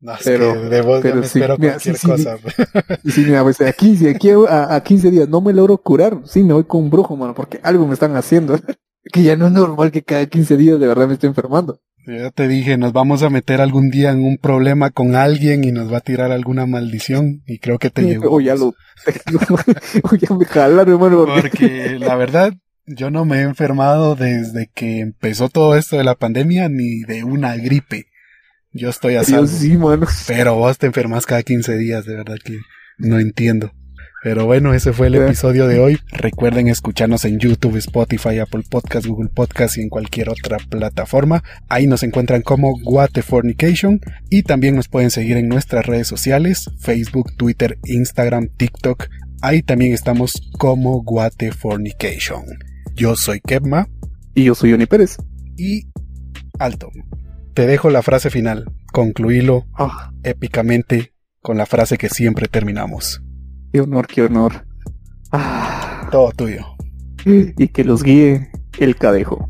No, pero, pero sí, espero mira, cualquier sí, cosa. Sí, mira, pues aquí, si aquí a, a 15 días no me logro curar, sí me voy con un brujo, mano, porque algo me están haciendo. Que ya no es normal que cada 15 días de verdad me esté enfermando. Ya te dije, nos vamos a meter algún día en un problema con alguien y nos va a tirar alguna maldición y creo que te llegó. O ya lo o ya me jalaron, hermano. Porque la verdad, yo no me he enfermado desde que empezó todo esto de la pandemia ni de una gripe. Yo estoy a salvo. Sí, mano. Pero vos te enfermas cada 15 días, de verdad que no entiendo. Pero bueno, ese fue el episodio de hoy. Recuerden escucharnos en YouTube, Spotify, Apple Podcast, Google Podcast y en cualquier otra plataforma. Ahí nos encuentran como Fornication y también nos pueden seguir en nuestras redes sociales, Facebook, Twitter, Instagram, TikTok. Ahí también estamos como Fornication. Yo soy Kevma. Y yo soy Oni Pérez. Y alto. Te dejo la frase final. Concluílo ah. épicamente con la frase que siempre terminamos. Qué honor, qué honor. Ah. Todo tuyo. Y que los guíe el cadejo.